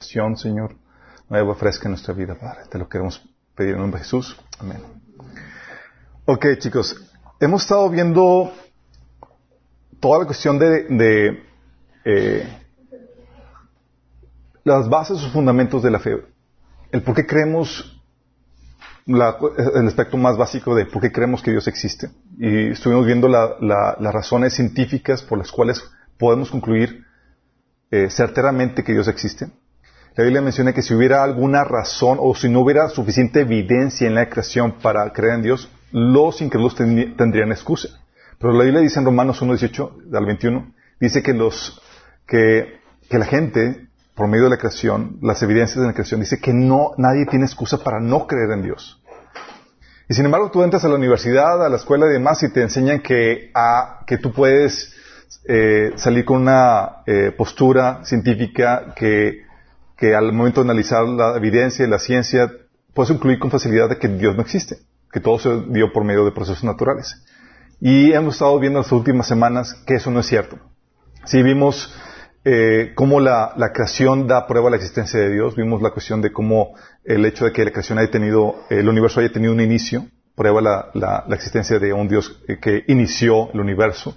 oración, Señor, nueva, fresca en nuestra vida, Padre. Te lo queremos pedir en nombre de Jesús. Amén. Ok, chicos, hemos estado viendo toda la cuestión de, eh, las bases o fundamentos de la fe. El por qué creemos el aspecto más básico de por qué creemos que Dios existe. Y estuvimos viendo la- la- las razones científicas por las cuales podemos concluir eh, certeramente que Dios existe. La Biblia menciona que si hubiera alguna razón o si no hubiera suficiente evidencia en la creación para creer en Dios, los incrédulos tendrí- tendrían excusa. Pero la Biblia dice en Romanos 1, 18 al 21, dice que los, que, la gente, por medio de la creación, las evidencias de la creación, dice que no, nadie tiene excusa para no creer en Dios. Y sin embargo, tú entras a la universidad, a la escuela y demás, y te enseñan que tú puedes eh, salir con una eh, postura científica que, que al momento de analizar la evidencia y la ciencia, puedes concluir con facilidad de que Dios no existe, que todo se dio por medio de procesos naturales. Y hemos estado viendo en las últimas semanas que eso no es cierto. Sí, vimos eh, cómo la, creación da prueba de la existencia de Dios. Vimos la cuestión de cómo el hecho de que la creación haya tenido, el universo haya tenido un inicio, prueba la, la- la existencia de un Dios eh, que inició el universo.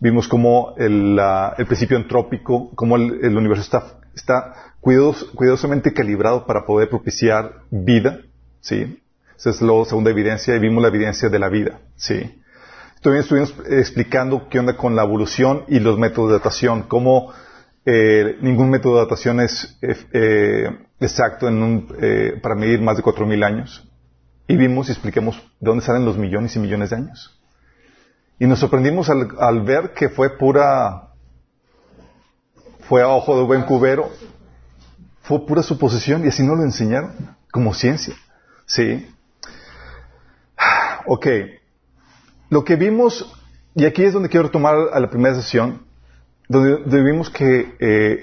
Vimos cómo el, la- el principio antrópico, cómo el, universo está, está cuidados- cuidadosamente calibrado para poder propiciar vida. ¿sí? Esa es la segunda evidencia y vimos la evidencia de la vida. ¿sí? También estuvimos explicando qué onda con la evolución y los métodos de datación, cómo eh, ningún método de datación es eh, exacto en un, eh, para medir más de 4.000 años. Y vimos y explicamos de dónde salen los millones y millones de años. Y nos sorprendimos al, ver que fue pura, fue a ojo de buen cubero, fue pura suposición y así nos lo enseñaron, como ciencia. Sí. Ok. Lo que vimos, y aquí es donde quiero retomar a la primera sesión, donde, donde vimos que eh,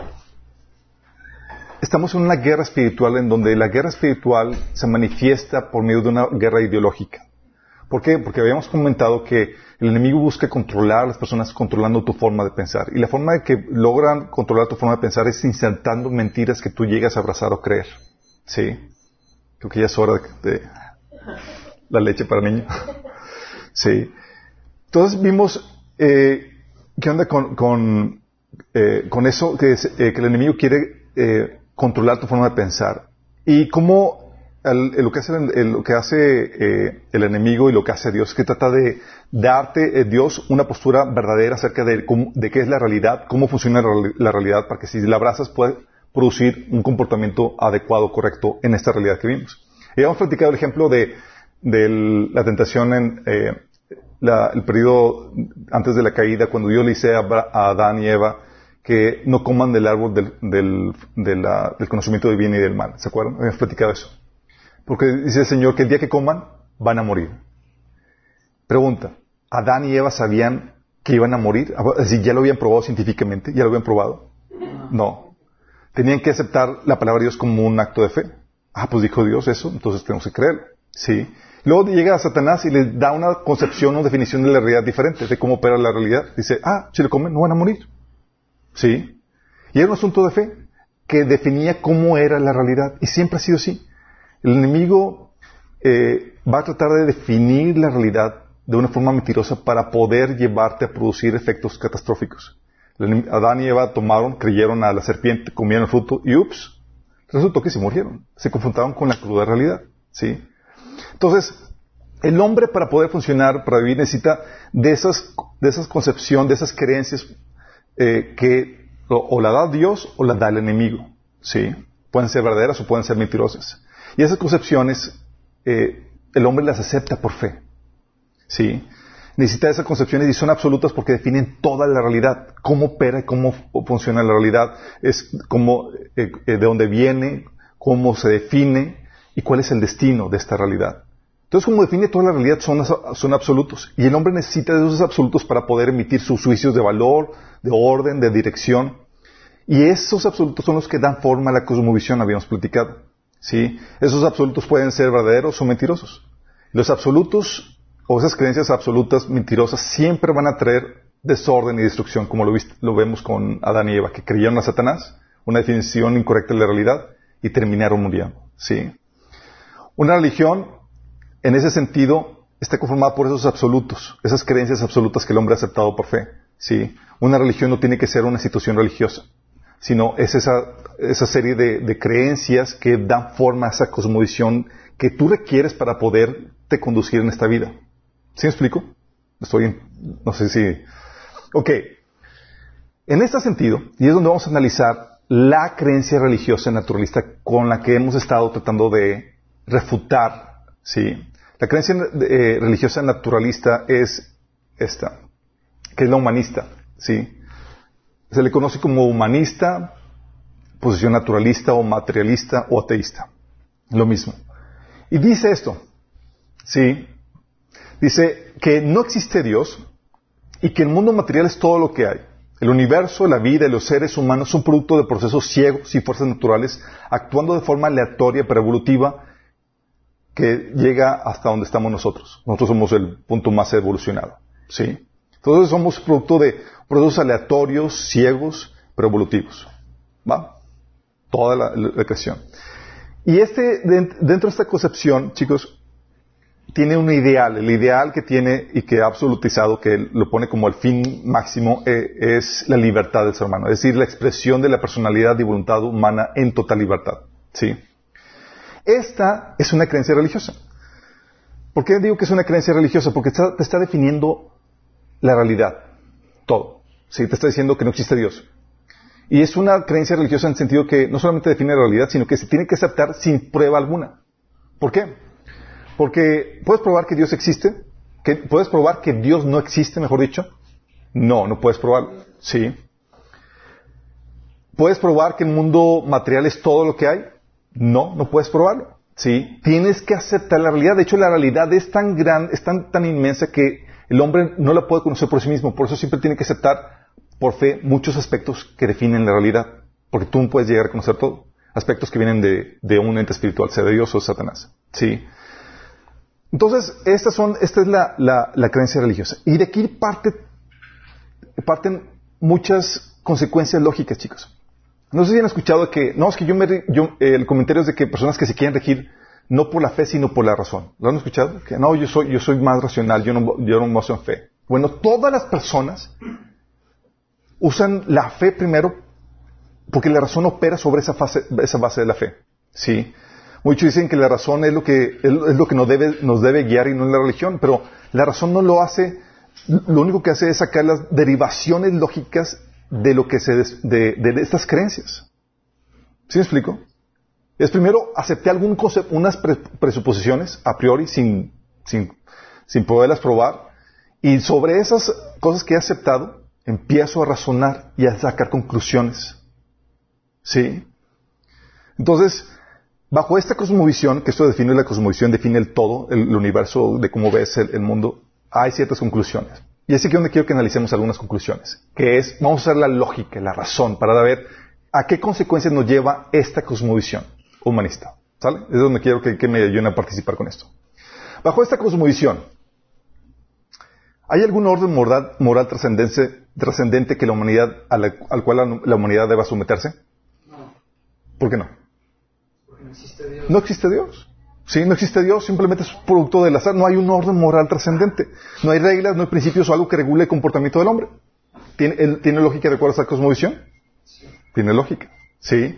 estamos en una guerra espiritual en donde la guerra espiritual se manifiesta por medio de una guerra ideológica. ¿Por qué? Porque habíamos comentado que el enemigo busca controlar a las personas controlando tu forma de pensar. Y la forma de que logran controlar tu forma de pensar es insertando mentiras que tú llegas a abrazar o creer. ¿Sí? Creo que ya es hora de, la leche para niño. Sí. Entonces vimos eh, qué onda con, eh, eso, eh, que el enemigo quiere eh, controlar tu forma de pensar. Y cómo el- lo que hace, el, lo que hace eh, el enemigo y lo que hace Dios es que trata de darte, eh, Dios, una postura verdadera acerca de, de qué es la realidad, cómo funciona la, reali- la realidad, para que si la abrazas puedas producir un comportamiento adecuado, correcto en esta realidad que vimos. Y hemos platicado el ejemplo de, la tentación en eh, la- el periodo antes de la caída, cuando Dios le dice a, Adán y Eva que no coman del árbol del, del, de del conocimiento del bien y del mal. ¿Se acuerdan? Habíamos platicado eso. Porque dice el Señor que el día que coman van a morir. Pregunta, ¿Adán y Eva sabían que iban a morir? Si ya lo habían probado científicamente, ya lo habían probado. No. Tenían que aceptar la palabra de Dios como un acto de fe. Ah, pues dijo Dios eso, entonces tenemos que creerlo. Sí. Luego llega Satanás y les da una concepción o definición de la realidad diferente, de cómo opera la realidad. Dice, ah, si lo comen no van a morir. Sí. Y era un asunto de fe que definía cómo era la realidad. Y siempre ha sido así. El enemigo eh, va a tratar de definir la realidad de una forma mentirosa para poder llevarte a producir efectos catastróficos. Adán y Eva tomaron, creyeron a la serpiente, comieron el fruto y ups, resultó que se murieron. Se confrontaron con la cruda realidad. ¿Sí? Entonces, el hombre para poder funcionar, para vivir, necesita de esas, de esas de esas creencias eh, que o, o la da Dios o la da el enemigo. ¿Sí? Pueden ser verdaderas o pueden ser mentirosas. Y esas concepciones, eh, el hombre las acepta por fe. ¿Sí? Necesita esas concepciones y son absolutas porque definen toda la realidad, cómo opera y cómo fu- funciona la realidad, es cómo, eh, eh, de dónde viene, cómo se define y cuál es el destino de esta realidad. Entonces, como define toda la realidad, son, son absolutos. Y el hombre necesita de esos absolutos para poder emitir sus juicios de valor, de orden, de dirección. Y esos absolutos son los que dan forma a la cosmovisión, habíamos platicado. ¿Sí? Esos absolutos pueden ser verdaderos o mentirosos. Los absolutos o esas creencias absolutas mentirosas siempre van a traer desorden y destrucción, como lo, lo vemos con Adán y Eva, que creyeron a Satanás, una definición incorrecta de la realidad y terminaron muriendo. ¿sí? Una religión, en ese sentido, está conformada por esos absolutos, esas creencias absolutas que el hombre ha aceptado por fe. ¿sí? Una religión no tiene que ser una institución religiosa, sino es esa, esa serie de, creencias que dan forma a esa cosmovisión que tú requieres para poderte conducir en esta vida. ¿Sí me explico? Estoy, no sé si... Ok. En este sentido, y es donde vamos a analizar la creencia religiosa naturalista con la que hemos estado tratando de refutar, ¿sí? La creencia eh, religiosa naturalista es esta, que es la humanista, ¿sí? Se le conoce como humanista, posición naturalista o materialista o ateísta. Lo mismo. Y dice esto, ¿sí? Dice que no existe Dios y que el mundo material es todo lo que hay. El universo, la vida y los seres humanos son producto de procesos ciegos y fuerzas naturales actuando de forma aleatoria pero evolutiva que llega hasta donde estamos nosotros. Nosotros somos el punto más evolucionado. ¿Sí? Entonces somos producto de procesos aleatorios, ciegos, pero evolutivos. ¿Va? Toda la, la creación. Y este, dentro de esta concepción, chicos, tiene un ideal. El ideal que tiene y que ha absolutizado, que lo pone como el fin máximo, eh, es la libertad del ser humano. Es decir, la expresión de la personalidad y voluntad humana en total libertad. ¿Sí? Esta es una creencia religiosa. ¿Por qué digo que es una creencia religiosa? Porque te está definiendo la realidad. Todo. ¿Sí? Te está diciendo que no existe Dios. Y es una creencia religiosa en el sentido que no solamente define la realidad, sino que se tiene que aceptar sin prueba alguna. ¿Por qué? Porque puedes probar que Dios existe, puedes probar que Dios no existe, mejor dicho. No, no puedes probarlo. Sí. ¿Puedes probar que el mundo material es todo lo que hay? No, no puedes probarlo. Sí. Tienes que aceptar la realidad. De hecho, la realidad es tan grande, es tan, tan inmensa que el hombre no la puede conocer por sí mismo. Por eso siempre tiene que aceptar por fe muchos aspectos que definen la realidad, porque tú puedes llegar a conocer todo. Aspectos que vienen de, un ente espiritual, sea de Dios o Satanás. ¿Sí? Entonces, estas son, esta es la, la, creencia religiosa. Y de aquí parte, parten muchas consecuencias lógicas, chicos. No sé si han escuchado que, no, es que yo me, el comentario es de que personas que se quieren regir no por la fe, sino por la razón. ¿Lo han escuchado? Que no, yo soy, yo soy más racional, yo no, yo no me en fe. Bueno, todas las personas usan la fe primero porque la razón opera sobre esa, esa base de la fe. ¿sí? Muchos dicen que la razón es lo que, es lo que nos, debe, nos debe guiar y no es la religión, pero la razón no lo hace, lo único que hace es sacar las derivaciones lógicas de lo que se de, de, estas creencias. ¿Sí me explico? Es primero aceptar algún concepto, unas presuposiciones a priori sin, sin, sin poderlas probar y sobre esas cosas que he aceptado empiezo a razonar y a sacar conclusiones. ¿Sí? Entonces, bajo esta cosmovisión, que esto define la cosmovisión, define el todo, el, universo de cómo ves el, mundo, hay ciertas conclusiones. Y así que donde quiero que analicemos algunas conclusiones, que es, vamos a usar la lógica, la razón, para ver a qué consecuencias nos lleva esta cosmovisión humanista. ¿Sale? Es donde quiero que, que me ayuden a participar con esto. Bajo esta cosmovisión, ¿hay algún orden moral, moral trascendente que la humanidad, al cual la, humanidad deba someterse? No. ¿Por qué no? Porque no existe Dios. No existe Dios. Sí, no existe Dios, simplemente es producto del azar. No hay un orden moral trascendente. No hay reglas, no hay principios o algo que regule el comportamiento del hombre. ¿Tiene, ¿tiene lógica de acuerdo a esta cosmovisión? Sí. Tiene lógica. Sí.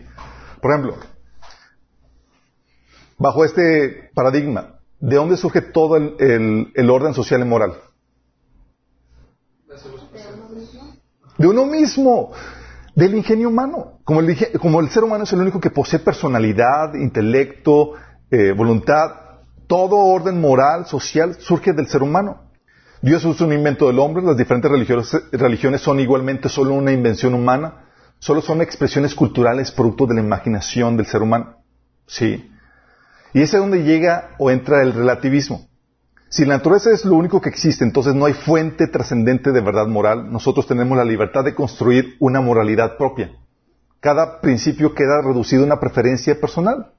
Por ejemplo, bajo este paradigma, ¿de dónde surge todo el, el orden social y moral? De uno mismo, del ingenio humano. Como el, ser humano es el único que posee personalidad, intelecto, eh, voluntad, todo orden moral, social, surge del ser humano. Dios es un invento del hombre, las diferentes religiones, religiones son igualmente solo una invención humana, solo son expresiones culturales producto de la imaginación del ser humano. Sí. Y es donde llega o entra el relativismo. Si la naturaleza es lo único que existe, entonces no hay fuente trascendente de verdad moral. Nosotros tenemos la libertad de construir una moralidad propia. Cada principio queda reducido a una preferencia personal.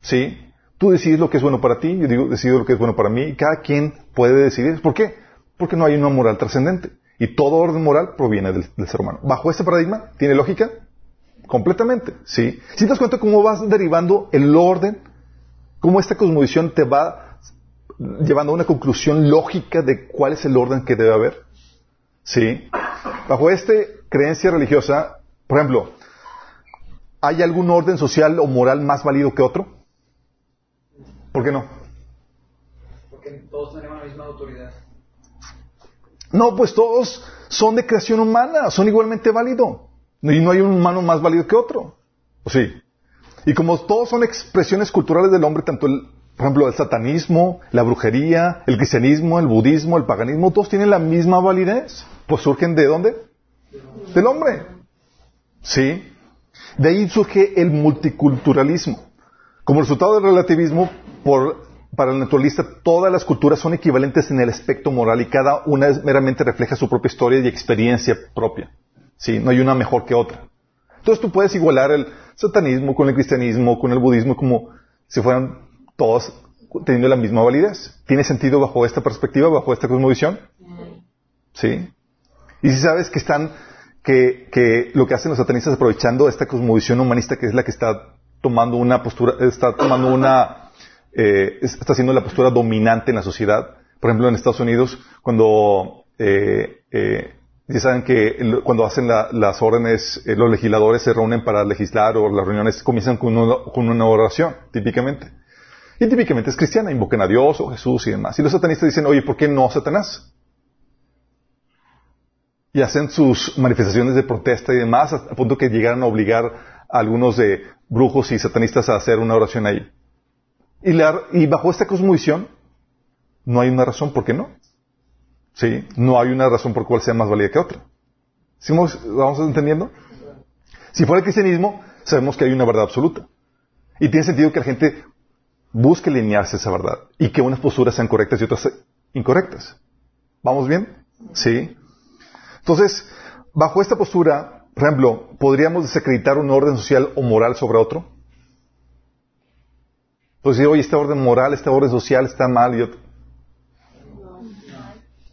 ¿Sí? Tú decides lo que es bueno para ti, yo digo, decido lo que es bueno para mí, y cada quien puede decidir. ¿Por qué? Porque no hay una moral trascendente. Y todo orden moral proviene del, ser humano. Bajo este paradigma, ¿tiene lógica? completamente, ¿sí? Si te das cuenta cómo vas derivando el orden, cómo esta cosmovisión te va llevando a una conclusión lógica de cuál es el orden que debe haber, ¿sí? Bajo esta creencia religiosa, por ejemplo, ¿hay algún orden social o moral más válido que otro? ¿Por qué no? Porque todos tenemos la misma autoridad. No, pues todos son de creación humana, son igualmente válidos. Y no hay un humano más válido que otro. ¿O sí? Y como todos son expresiones culturales del hombre, tanto el, por ejemplo, el satanismo, la brujería, el cristianismo, el budismo, el paganismo, todos tienen la misma validez. Pues surgen de dónde? Del hombre. ¿Sí? De ahí surge el multiculturalismo. Como resultado del relativismo, por para el naturalista todas las culturas son equivalentes en el aspecto moral y cada una meramente refleja su propia historia y experiencia propia. ¿Sí? No hay una mejor que otra. Entonces tú puedes igualar el satanismo con el cristianismo, con el budismo, como si fueran todos teniendo la misma validez. ¿Tiene sentido bajo esta perspectiva, bajo esta cosmovisión? ¿Sí? Y si sabes que están, que, que lo que hacen los satanistas aprovechando esta cosmovisión humanista que es la que está tomando una postura, está tomando una eh, está siendo la postura dominante en la sociedad. Por ejemplo, en Estados Unidos, cuando eh, eh, ya saben que cuando hacen las órdenes, eh, los legisladores se reúnen para legislar o las reuniones comienzan con una, con una oración, típicamente. Y típicamente es cristiana, invocan a Dios o Jesús y demás. Y los satanistas dicen, oye, ¿por qué no Satanás? Y hacen sus manifestaciones de protesta y demás, a punto que llegaran a obligar a algunos de brujos y satanistas a hacer una oración ahí. Y, bajo esta cosmovisión, no hay una razón por qué no. ¿Sí? No hay una razón por cuál sea más válida que otra. ¿Sí vamos entendiendo? Si fuera el cristianismo, sabemos que hay una verdad absoluta. Y tiene sentido que la gente busque alinearse esa verdad y que unas posturas sean correctas y otras incorrectas. ¿Vamos bien? Sí. Entonces, bajo esta postura, por ejemplo, ¿podríamos desacreditar un orden social o moral sobre otro? Pues si, oye, esta orden moral, esta orden social está mal. Y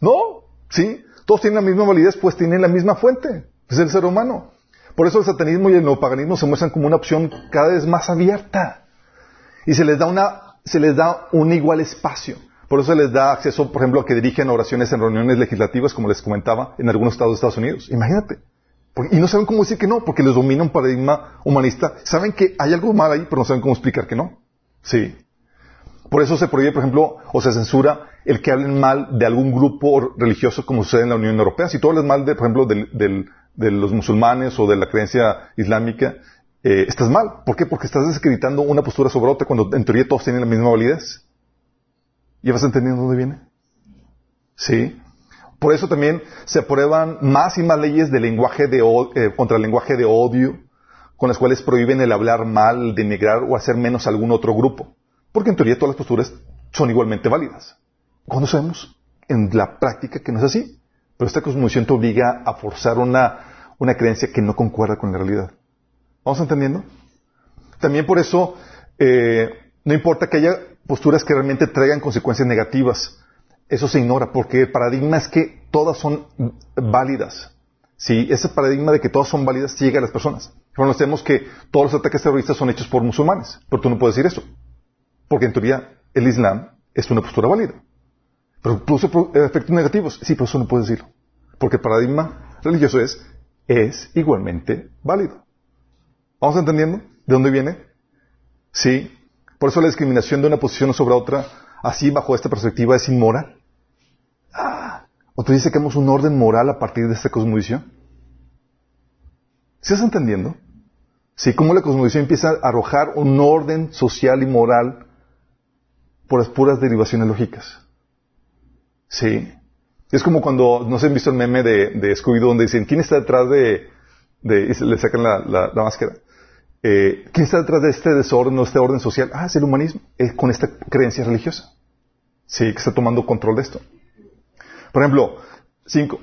No, sí. Todos tienen la misma validez, pues tienen la misma fuente. Es el ser humano. Por eso el satanismo y el neopaganismo se muestran como una opción cada vez más abierta. Y se les da una, se les da un igual espacio. Por eso se les da acceso, por ejemplo, a que dirigen oraciones en reuniones legislativas, como les comentaba, en algunos estados de Estados Unidos. Imagínate. y no saben cómo decir que no, porque les domina un paradigma humanista. Saben que hay algo mal ahí, pero no saben cómo explicar que no. Sí. Por eso se prohíbe, por ejemplo, o se censura el que hablen mal de algún grupo religioso como sucede en la Unión Europea. Si tú hablas mal, de, por ejemplo, de los musulmanes o de la creencia islámica, eh, estás mal. ¿Por qué? Porque estás desacreditando una postura sobre otra cuando en teoría todos tienen la misma validez. ¿Ya vas entendiendo dónde viene? Sí. Por eso también se aprueban más y más leyes de lenguaje de, eh, contra el lenguaje de odio, con las cuales prohíben el hablar mal, denigrar o hacer menos a algún otro grupo. Porque en teoría todas las posturas son igualmente válidas. Cuando sabemos en la práctica que no es así. Pero esta cosmovisión te obliga a forzar una, una creencia que no concuerda con la realidad. ¿Vamos entendiendo? También por eso eh, no importa que haya posturas que realmente traigan consecuencias negativas. Eso se ignora porque el paradigma es que todas son válidas. ¿Sí? Ese paradigma de que todas son válidas llega a las personas. Conocemos que todos los ataques terroristas son hechos por musulmanes, pero tú no puedes decir eso. Porque en teoría el Islam es una postura válida. Pero produce efectos negativos. Sí, pero eso no puedes decirlo. Porque el paradigma religioso es igualmente válido. ¿Vamos entendiendo de dónde viene? Sí. Por eso la discriminación de una posición sobre otra, así bajo esta perspectiva, es inmoral. Ah, ¿O te dice que hemos un orden moral a partir de esta cosmovisión? ¿Sí estás entendiendo? Sí, cómo la cosmovisión empieza a arrojar un orden social y moral por las puras derivaciones lógicas. Sí. Es como cuando, no sé, han visto el meme de, Scooby-Doo donde dicen, ¿quién está detrás de, y le sacan la, máscara? Eh, ¿Quién está detrás de este desorden o este orden social? Ah, es el humanismo, es con esta creencia religiosa. Sí, que está tomando control de esto. Por ejemplo, cinco,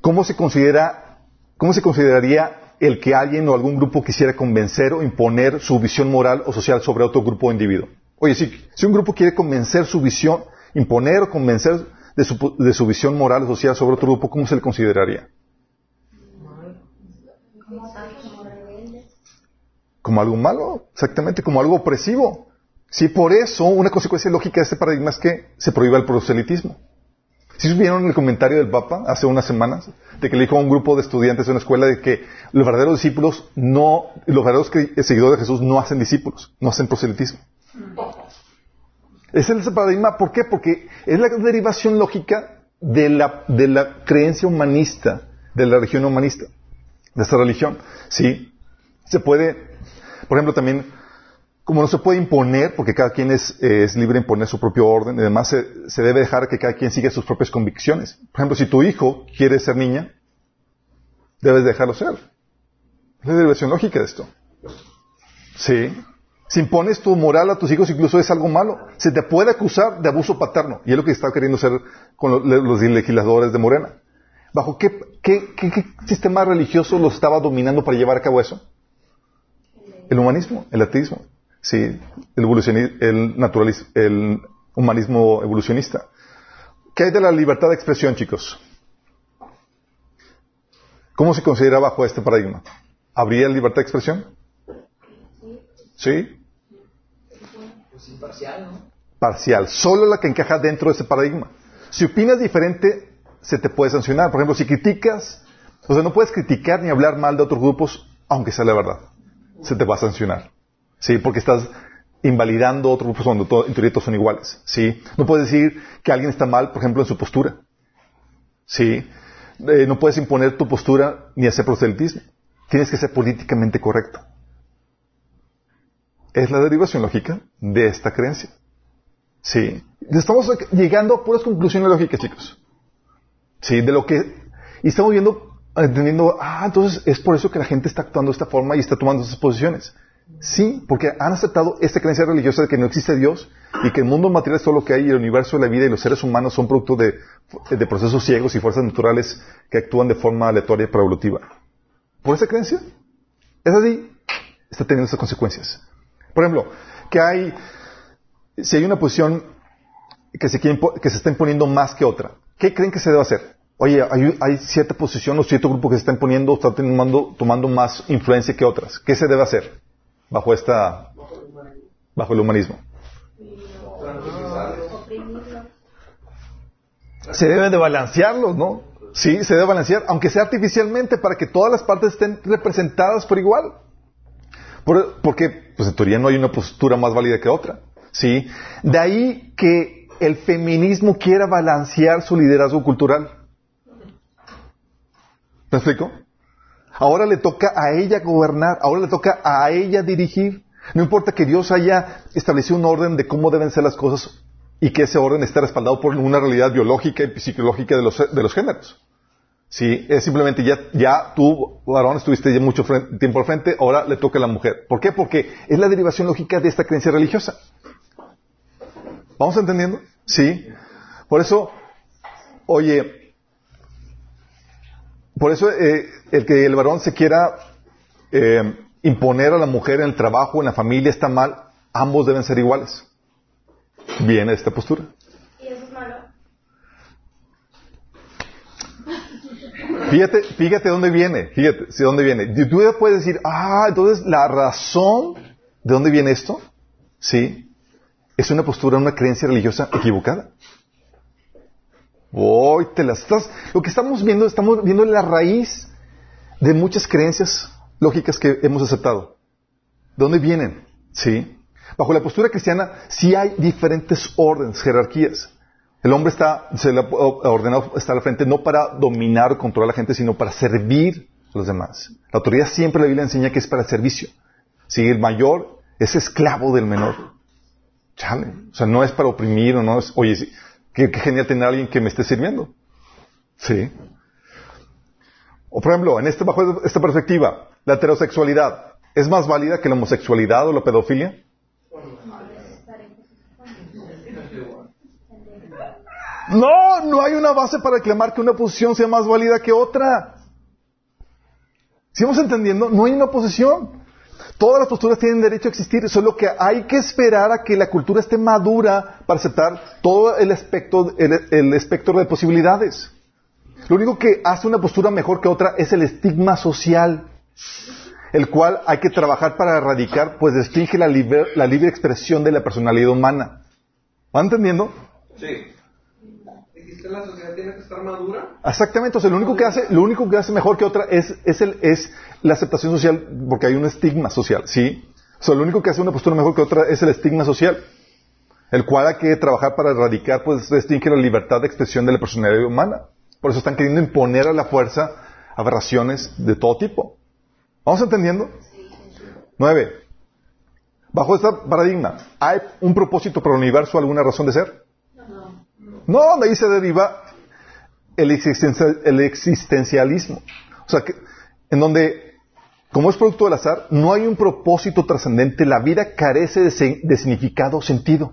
¿cómo se considera, cómo se consideraría el que alguien o algún grupo quisiera convencer o imponer su visión moral o social sobre otro grupo o individuo. Oye, si, si un grupo quiere convencer su visión, imponer o convencer de su, de su visión moral o social sobre otro grupo, ¿cómo se le consideraría? Como algo malo, exactamente, como algo opresivo. Sí, por eso una consecuencia lógica de este paradigma es que se prohíba el proselitismo. Si supieron el comentario del Papa hace unas semanas, de que le dijo a un grupo de estudiantes de una escuela de que los verdaderos discípulos no, los verdaderos seguidores de Jesús no hacen discípulos, no hacen proselitismo. Es el paradigma, ¿por qué? Porque es la derivación lógica de la, de la creencia humanista, de la religión humanista, de esta religión. Sí, se puede, por ejemplo, también como no se puede imponer, porque cada quien es, libre de imponer su propio orden, y además se, debe dejar que cada quien siga sus propias convicciones. Por ejemplo, si tu hijo quiere ser niña, debes dejarlo ser. Es la derivación lógica de esto. Sí. Si impones tu moral a tus hijos, incluso es algo malo. Se te puede acusar de abuso paterno. Y es lo que está queriendo hacer con los, legisladores de Morena. ¿Bajo qué, qué sistema religioso los estaba dominando para llevar a cabo eso? El humanismo, el ateísmo. Sí, el, el, el humanismo evolucionista. ¿Qué hay de la libertad de expresión, chicos? ¿Cómo se considera bajo este paradigma? ¿Habría libertad de expresión? ¿Sí? Pues parcial, ¿no? Parcial, solo la que encaja dentro de ese paradigma. Si opinas diferente, se te puede sancionar. Por ejemplo, si criticas, o sea, no puedes criticar ni hablar mal de otros grupos, aunque sea la verdad. Se te va a sancionar. ¿sí? Porque estás invalidando otro grupo cuando en teoría todos son iguales, ¿sí? No puedes decir que alguien está mal, por ejemplo, en su postura, ¿sí? Eh, no puedes imponer tu postura ni hacer proselitismo. Tienes que ser políticamente correcto. Es la derivación lógica de esta creencia. Sí. Estamos llegando a puras conclusiones lógicas, chicos. Sí, de lo que... Y estamos viendo, entendiendo, ah, entonces es por eso que la gente está actuando de esta forma y está tomando esas posiciones. Sí, porque han aceptado esta creencia religiosa de que no existe Dios y que el mundo material es todo lo que hay y el universo, la vida y los seres humanos son producto de, procesos ciegos y fuerzas naturales que actúan de forma aleatoria y evolutiva. ¿Por esa creencia? Es así. Está teniendo esas consecuencias. Por ejemplo, que hay, si hay una posición que se, que se está imponiendo más que otra, ¿qué creen que se debe hacer? Oye, hay, cierta posición o cierto grupo que se está imponiendo, está tomando, tomando más influencia que otras. ¿Qué se debe hacer? bajo esta bajo el humanismo. Se debe de balancearlos, ¿no? Sí, se debe balancear, aunque sea artificialmente, para que todas las partes estén representadas por igual. porque, pues en teoría no hay una postura más válida que otra. ¿Sí? De ahí que el feminismo quiera balancear su liderazgo cultural. ¿Me explico? Ahora le toca a ella gobernar, ahora le toca a ella dirigir. No importa que Dios haya establecido un orden de cómo deben ser las cosas y que ese orden esté respaldado por una realidad biológica y psicológica de los, de los géneros. Sí, es simplemente ya, ya tú, varón, estuviste ya mucho tiempo al frente, ahora le toca a la mujer. ¿Por qué? Porque es la derivación lógica de esta creencia religiosa. ¿Vamos entendiendo? Sí. Por eso, oye, por eso eh, el que el varón se quiera eh, imponer a la mujer en el trabajo, en la familia, está mal. Ambos deben ser iguales. Viene esta postura. ¿Y eso es malo? Fíjate, fíjate dónde viene, fíjate, si dónde viene. Tú puedes decir, ah, entonces la razón de dónde viene esto, sí, es una postura, una creencia religiosa equivocada. Hoy te las estás. Lo que estamos viendo, estamos viendo la raíz de muchas creencias lógicas que hemos aceptado. ¿De dónde vienen? ¿Sí? Bajo la postura cristiana sí hay diferentes órdenes, jerarquías. El hombre está, se le ha ordenado estar al frente no para dominar o controlar a la gente, sino para servir a los demás. La autoridad siempre la Biblia enseña que es para el servicio. Si el mayor es esclavo del menor. Chale. O sea, no es para oprimir o no es, oye, Qué, genial tener a alguien que me esté sirviendo. Sí. O por ejemplo, en este, bajo esta perspectiva, la heterosexualidad es más válida que la homosexualidad o la pedofilia. No, no hay una base para reclamar que una posición sea más válida que otra. Si vamos entendiendo, no hay una posición. Todas las posturas tienen derecho a existir, solo que hay que esperar a que la cultura esté madura para aceptar todo el espectro, el, espectro de posibilidades. Lo único que hace una postura mejor que otra es el estigma social. el cual hay que trabajar para erradicar, pues restringe la, liber- la libre expresión de la personalidad humana. ¿Van entendiendo? Sí. La sociedad tiene que estar madura. Exactamente, o sea, lo único que hace, lo único que hace mejor que otra es, es, el, es la aceptación social, porque hay un estigma social, ¿sí? O sea, lo único que hace una postura mejor que otra es el estigma social, el cual hay que trabajar para erradicar, pues restringe la libertad de expresión de la personalidad humana. Por eso están queriendo imponer a la fuerza aberraciones de todo tipo. ¿Vamos entendiendo? Nueve. Bajo este paradigma, ¿hay un propósito para el universo, alguna razón de ser? No, de ahí se deriva el, el existencialismo. O sea, que, en donde, como es producto del azar, no hay un propósito trascendente, la vida carece de, de significado sentido.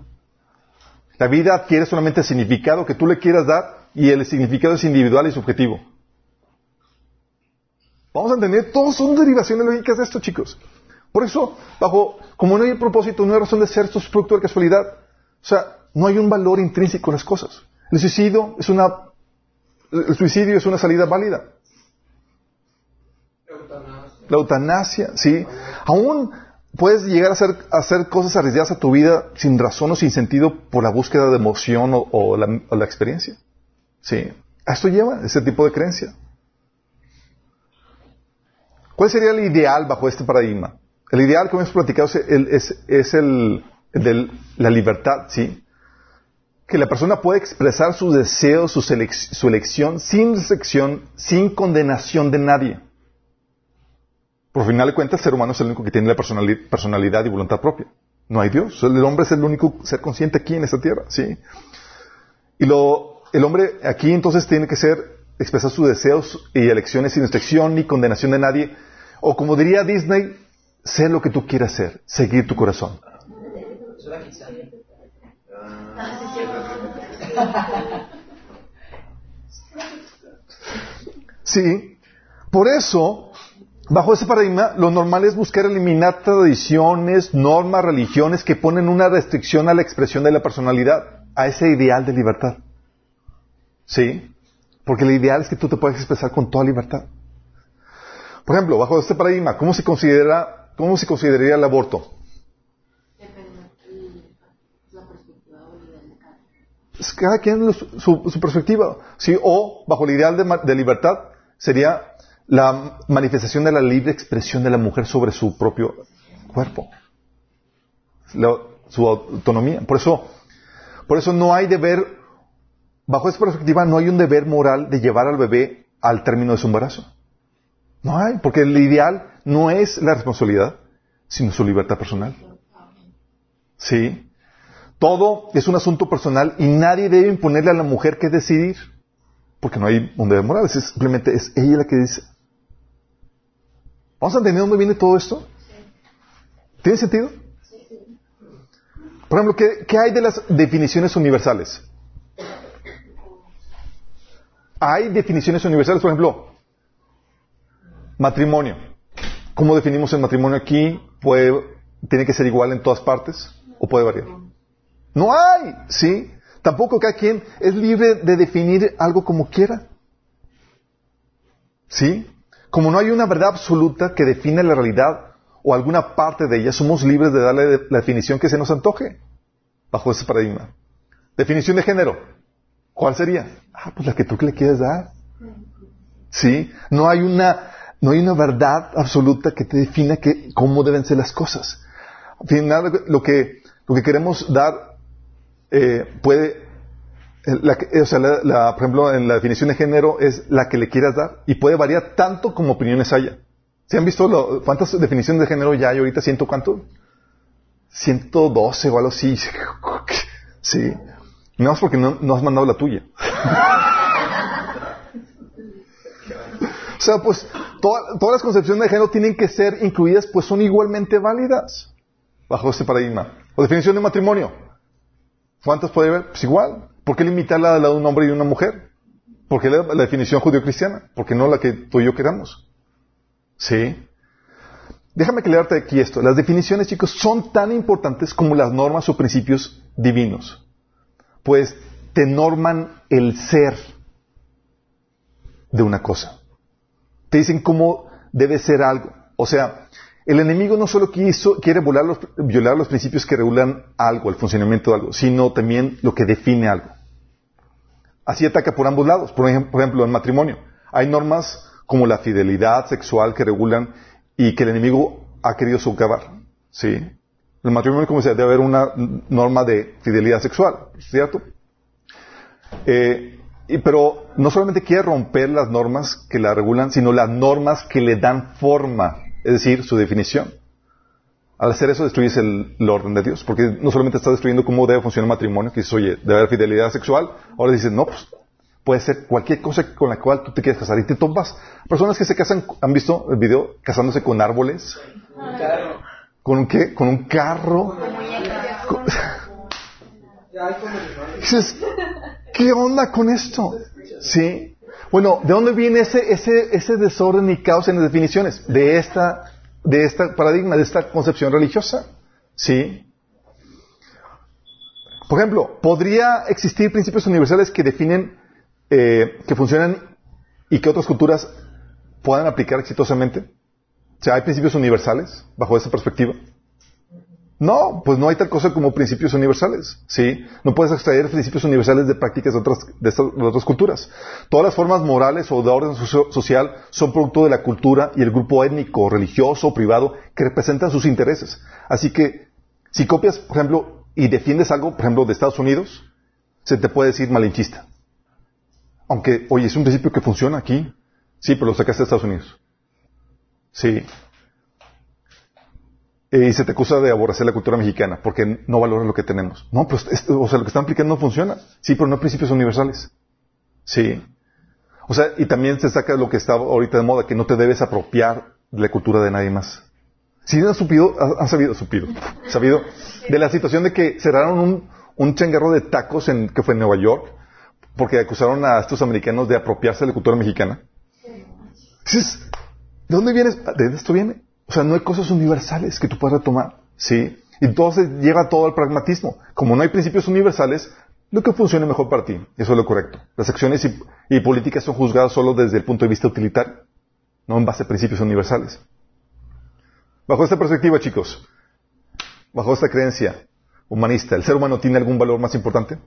La vida adquiere solamente el significado que tú le quieras dar y el significado es individual y subjetivo. Vamos a entender, todos son derivaciones lógicas de esto, chicos. Por eso, bajo, como no hay propósito, no hay razón de ser, esto es producto de casualidad. O sea, no hay un valor intrínseco en las cosas. El suicidio es una, el suicidio es una salida válida. La eutanasia, sí. Aún puedes llegar a hacer, hacer cosas arriesgadas a tu vida sin razón o sin sentido por la búsqueda de emoción o, la, experiencia. Sí. A esto lleva ese tipo de creencia. ¿Cuál sería el ideal bajo este paradigma? El ideal, como hemos platicado, es el, es, el, de la libertad, ¿sí? Que la persona puede expresar sus deseos, su elección, sin restricción, sin condenación de nadie. Por final de cuentas, el ser humano es el único que tiene la personali- personalidad y voluntad propia. No hay Dios. El hombre es el único ser consciente aquí en esta tierra, ¿sí? Y el hombre aquí entonces tiene que ser, expresar sus deseos y elecciones sin restricción ni condenación de nadie. O como diría Disney, ser lo que tú quieras ser, seguir tu corazón. Sí. Por eso, bajo ese paradigma, lo normal es buscar eliminar tradiciones, normas, religiones que ponen una restricción a la expresión de la personalidad, a ese ideal de libertad. Sí. Porque el ideal es que tú te puedas expresar con toda libertad. Por ejemplo, bajo este paradigma, ¿cómo se considera, cómo se consideraría el aborto? Cada quien. Su, su perspectiva. ¿sí? O, bajo el ideal de, de libertad, sería la manifestación de la libre expresión de la mujer sobre su propio cuerpo. Su autonomía. Por eso, por eso no hay deber, bajo esa perspectiva, no hay un deber moral de llevar al bebé al término de su embarazo. No hay, porque el ideal no es la responsabilidad, sino su libertad personal. Sí. Todo es un asunto personal y nadie debe imponerle a la mujer que decidir, porque no hay un deber moral, simplemente es ella la que dice. ¿Vamos a entender dónde viene todo esto? ¿Tiene sentido? Por ejemplo, ¿qué, hay de las definiciones universales? Hay definiciones universales, por ejemplo, matrimonio. ¿Cómo definimos el matrimonio aquí? ¿Puede, ¿Tiene que ser igual en todas partes o puede variar? No hay, ¿sí? Tampoco cada quien es libre de definir algo como quiera. ¿Sí? Como no hay una verdad absoluta que define la realidad o alguna parte de ella, somos libres de darle la definición que se nos antoje bajo ese paradigma. Definición de género. ¿Cuál sería? Ah, pues la que tú le quieres dar. ¿Sí? No hay una, no hay una verdad absoluta que te defina que, cómo deben ser las cosas. Al final, lo que, lo que queremos dar eh, puede, la o sea, la- por ejemplo, en la definición de género es la que le quieras dar y puede variar tanto como opiniones haya. ¿Se han visto lo- cuántas definiciones de género ya hay ahorita? ¿Ciento cuánto? 112 o algo así. Sí. No es porque no, no has mandado la tuya. O sea, pues toda- todas las concepciones de género tienen que ser incluidas, pues son igualmente válidas bajo este paradigma. O definición de matrimonio. ¿Cuántas puede haber? Pues igual. ¿Por qué limitarla a la de un hombre y una mujer? ¿Por qué la, definición judío-cristiana? ¿Por qué no la que tú y yo queramos? Sí. Déjame aclararte aquí esto. Las definiciones, chicos, son tan importantes como las normas o principios divinos. Pues te norman el ser de una cosa. Te dicen cómo debe ser algo. O sea, el enemigo no solo quiere violar los principios que regulan algo, el funcionamiento de algo, sino también lo que define algo. Así ataca por ambos lados. Por ejemplo, en matrimonio. Hay normas como la fidelidad sexual que regulan y que el enemigo ha querido socavar. ¿Sí? El matrimonio, como decía, debe haber una norma de fidelidad sexual. ¿Cierto? Eh, pero no solamente quiere romper las normas que la regulan, sino las normas que le dan forma, es decir, su definición. Al hacer eso destruyes el, orden de Dios, porque no solamente estás destruyendo cómo debe funcionar el matrimonio, que dices, oye, debe haber fidelidad sexual, ahora dices, no, pues puede ser cualquier cosa con la cual tú te quieres casar y te topas. Personas que se casan, ¿han visto el video? Casándose con árboles, con un qué, con un carro. Con-. Dices, ¿qué onda con esto? Sí. Bueno, ¿de dónde viene ese, ese, ese desorden y caos en las definiciones? De esta, de esta paradigma, de esta concepción religiosa. Sí. Por ejemplo, ¿podría existir principios universales que definen, eh, que funcionan y que otras culturas puedan aplicar exitosamente? O sea, ¿hay principios universales bajo esa perspectiva? No, pues no hay tal cosa como principios universales, ¿sí? No puedes extraer principios universales de prácticas de otras, de estas- otras culturas. Todas las formas morales o de orden social son producto de la cultura y el grupo étnico, religioso privado que representan sus intereses. Así que, si copias, por ejemplo, y defiendes algo, por ejemplo, de Estados Unidos, se te puede decir malinchista. Aunque, oye, es un principio que funciona aquí. Sí, pero lo sacaste de Estados Unidos. Sí. Eh, y se te acusa de aborrecer la cultura mexicana porque no valoras lo que tenemos. No, pues, es- o sea, lo que están aplicando no funciona. Sí, pero no hay principios universales. Sí. O sea, y también se saca lo que está ahorita de moda, que no te debes apropiar de la cultura de nadie más. Si han supido, ha- han sabido, supido, sabido de la situación de que cerraron un, un changarro de tacos en, que fue en Nueva York, porque acusaron a estos americanos de apropiarse de la cultura mexicana. ¿De dónde viene? ¿De esto viene? O sea, no hay cosas universales que tú puedas retomar. ¿Sí? Y entonces llega todo al pragmatismo. Como no hay principios universales, lo que funcione mejor para ti. Eso es lo correcto. Las acciones y, y políticas son juzgadas solo desde el punto de vista utilitario, no en base a principios universales. Bajo esta perspectiva, chicos, bajo esta creencia humanista, ¿el ser humano tiene algún valor más importante?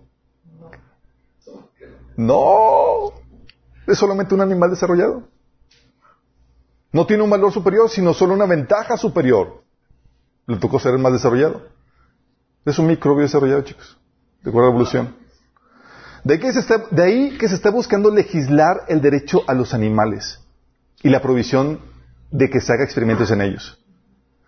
No. Es solamente un animal desarrollado. No tiene un valor superior, sino solo una ventaja superior. Le tocó ser el más desarrollado. Es un microbio desarrollado, chicos. De acuerdo a la evolución. De ahí, que se está, de ahí que se está buscando legislar el derecho a los animales y la provisión de que se haga experimentos en ellos.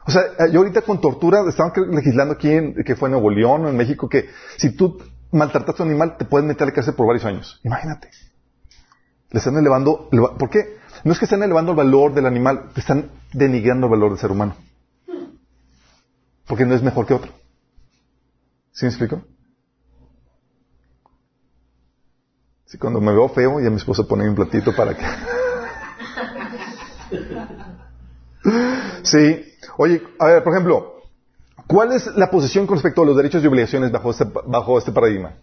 O sea, yo ahorita con tortura, estaban legislando aquí, en, que fue en Nuevo León o en México, que si tú maltrataste a un animal, te pueden meter a la cárcel por varios años. Imagínate. Le están elevando, ¿por qué? No es que están elevando el valor del animal, te están denigrando el valor del ser humano. Porque no es mejor que otro. ¿Sí me explico? Sí, cuando me veo feo, ya mi esposa pone un platito para que... sí. Oye, a ver, por ejemplo, ¿cuál es la posición con respecto a los derechos y obligaciones bajo este, bajo este paradigma?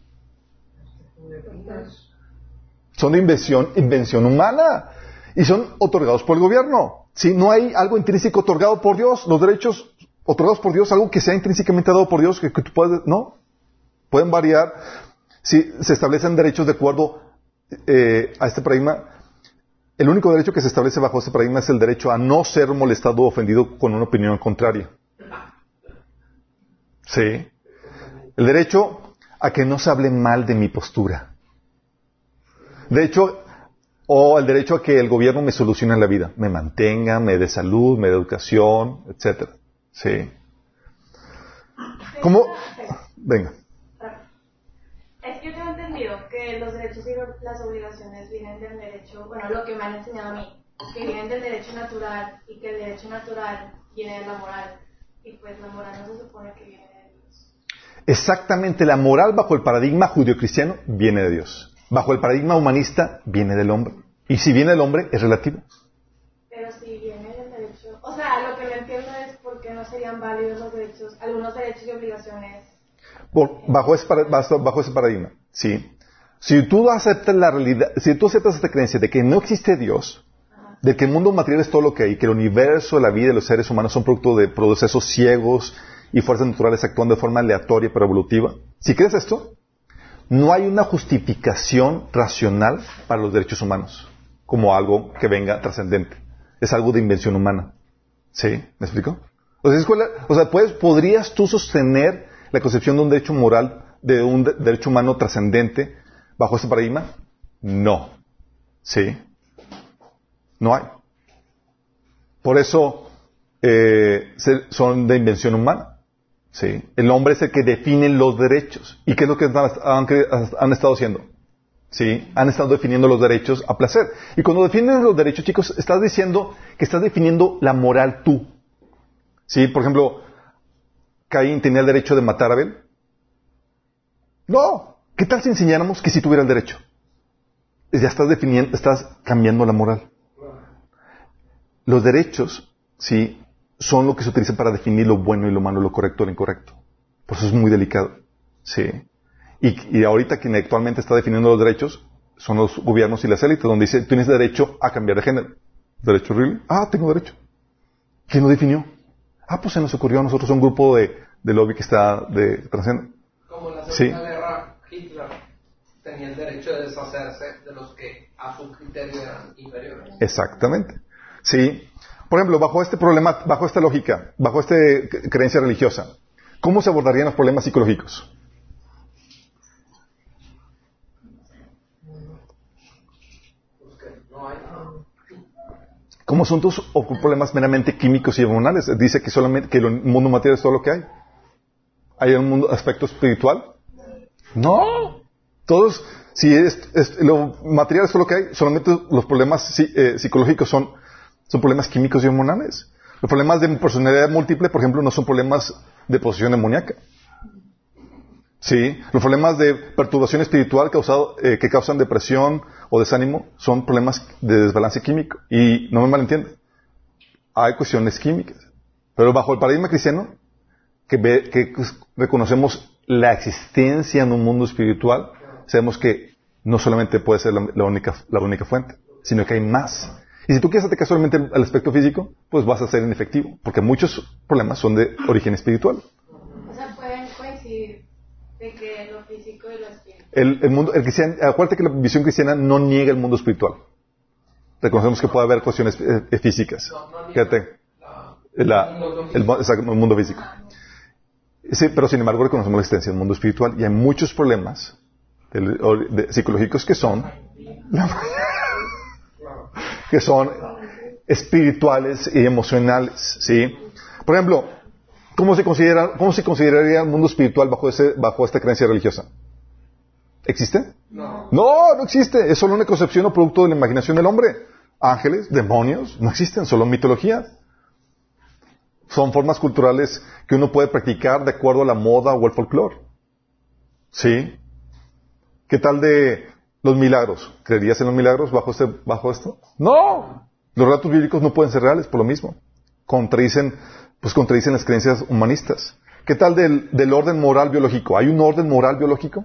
Son de invención, invención humana y son otorgados por el gobierno. Si no hay algo intrínseco otorgado por Dios, los derechos otorgados por Dios, algo que sea intrínsecamente dado por Dios, que, tú puedes, no, pueden variar. Si se establecen derechos de acuerdo eh, a este paradigma, el único derecho que se establece bajo este paradigma es el derecho a no ser molestado o ofendido con una opinión contraria. Sí. El derecho a que no se hable mal de mi postura. De hecho, o el derecho a que el gobierno me solucione la vida, me mantenga, me dé salud, me dé educación, etcétera. Sí. ¿Cómo? Venga. Es que yo he entendido que los derechos y las obligaciones vienen del derecho, bueno, lo que me han enseñado a mí, que vienen del derecho natural y que el derecho natural viene de la moral. Y pues la moral no se supone que viene de Dios. Exactamente, la moral bajo el paradigma judio-cristiano viene de Dios. Bajo el paradigma humanista viene del hombre. Y si viene del hombre, es relativo. Pero si viene del derecho, o sea, lo que no entiendo es por qué no serían válidos los derechos, algunos derechos y obligaciones. Por- bajo, ese, bajo, ese paradigma, sí. Si tú aceptas la realidad, si tú aceptas esta creencia de que no existe Dios, Ajá. de que el mundo material es todo lo que hay, que el universo, la vida y los seres humanos son producto de procesos ciegos y fuerzas naturales actuando de forma aleatoria pero evolutiva. Si crees esto, no hay una justificación racional para los derechos humanos como algo que venga trascendente. Es algo de invención humana. ¿Sí? ¿Me explico? O sea, es cuál- o sea, puedes- ¿podrías tú sostener la concepción de un derecho moral, de un de- derecho humano trascendente bajo ese paradigma? No. ¿Sí? No hay. Por eso eh, son de invención humana. ¿Sí? El hombre es el que define los derechos. ¿Y qué es lo que han, estado haciendo? ¿Sí? Han estado definiendo los derechos a placer. Y cuando defines los derechos, chicos, estás diciendo que estás definiendo la moral tú. ¿Sí? Por ejemplo, Caín tenía el derecho de matar a Abel. No. ¿Qué tal si enseñáramos que sí tuviera el derecho? Ya estás definiendo, estás cambiando la moral. Los derechos, sí, son lo que se utiliza para definir lo bueno y lo malo, lo correcto y lo incorrecto. Por eso es muy delicado. Sí. Y, y ahorita quien actualmente está definiendo los derechos son los gobiernos y las élites, donde dice, tienes derecho a cambiar de género. ¿Derecho really? Ah, tengo derecho. ¿Quién lo definió? Ah, pues se nos ocurrió a nosotros un grupo de, de lobby que está de transgénero. Como en la Sí. Segunda Guerra, Hitler tenía el derecho de deshacerse de los que a su criterio eran inferiores. Exactamente. Sí. Por ejemplo, bajo este problema, bajo esta lógica, bajo esta cre- creencia religiosa, ¿cómo se abordarían los problemas psicológicos? Pues que no hay. Como asuntos o problemas meramente químicos y hormonales. Dice que solamente que el mundo material es todo lo que hay. ¿Hay un mundo aspecto espiritual? No. Todos, si es, lo material es todo lo que hay, solamente los problemas eh, psicológicos son, son problemas químicos y hormonales. Los problemas de personalidad múltiple, por ejemplo, no son problemas de posesión demoníaca. Sí, los problemas de perturbación espiritual causado, eh, que causan depresión o desánimo son problemas de desbalance químico. Y no me malentiendan, hay cuestiones químicas. Pero bajo el paradigma cristiano, que, ve, que reconocemos la existencia en un mundo espiritual, sabemos que no solamente puede ser la, única, la única fuente, sino que hay más. Y si tú quieres atacar solamente al aspecto físico, pues vas a ser inefectivo, porque muchos problemas son de origen espiritual. O sea, pueden coincidir de que lo físico y lo espiritual. El, el mundo, el cristian- acuérdate que la visión cristiana no niega el mundo espiritual. Reconocemos que puede haber cuestiones eh, eh, físicas. No, no niega Fíjate, la- el mundo el, mundo físico. Sí, pero sin embargo reconocemos la existencia del mundo espiritual y hay muchos problemas del- o- de- psicológicos que son que son espirituales y emocionales, ¿sí? Por ejemplo, ¿cómo se considera, cómo se consideraría el mundo espiritual bajo ese, bajo esta creencia religiosa? ¿Existe? No. No, no existe. Es solo una concepción o producto de la imaginación del hombre. Ángeles, demonios, no existen, solo mitología. Son formas culturales que uno puede practicar de acuerdo a la moda o el folclore. ¿Sí? ¿Qué tal de los milagros? ¿Creerías en los milagros bajo, este, bajo esto? No. Los relatos bíblicos no pueden ser reales por lo mismo. Contradicen, pues contradicen las creencias humanistas. ¿Qué tal del, del orden moral biológico? ¿Hay un orden moral biológico?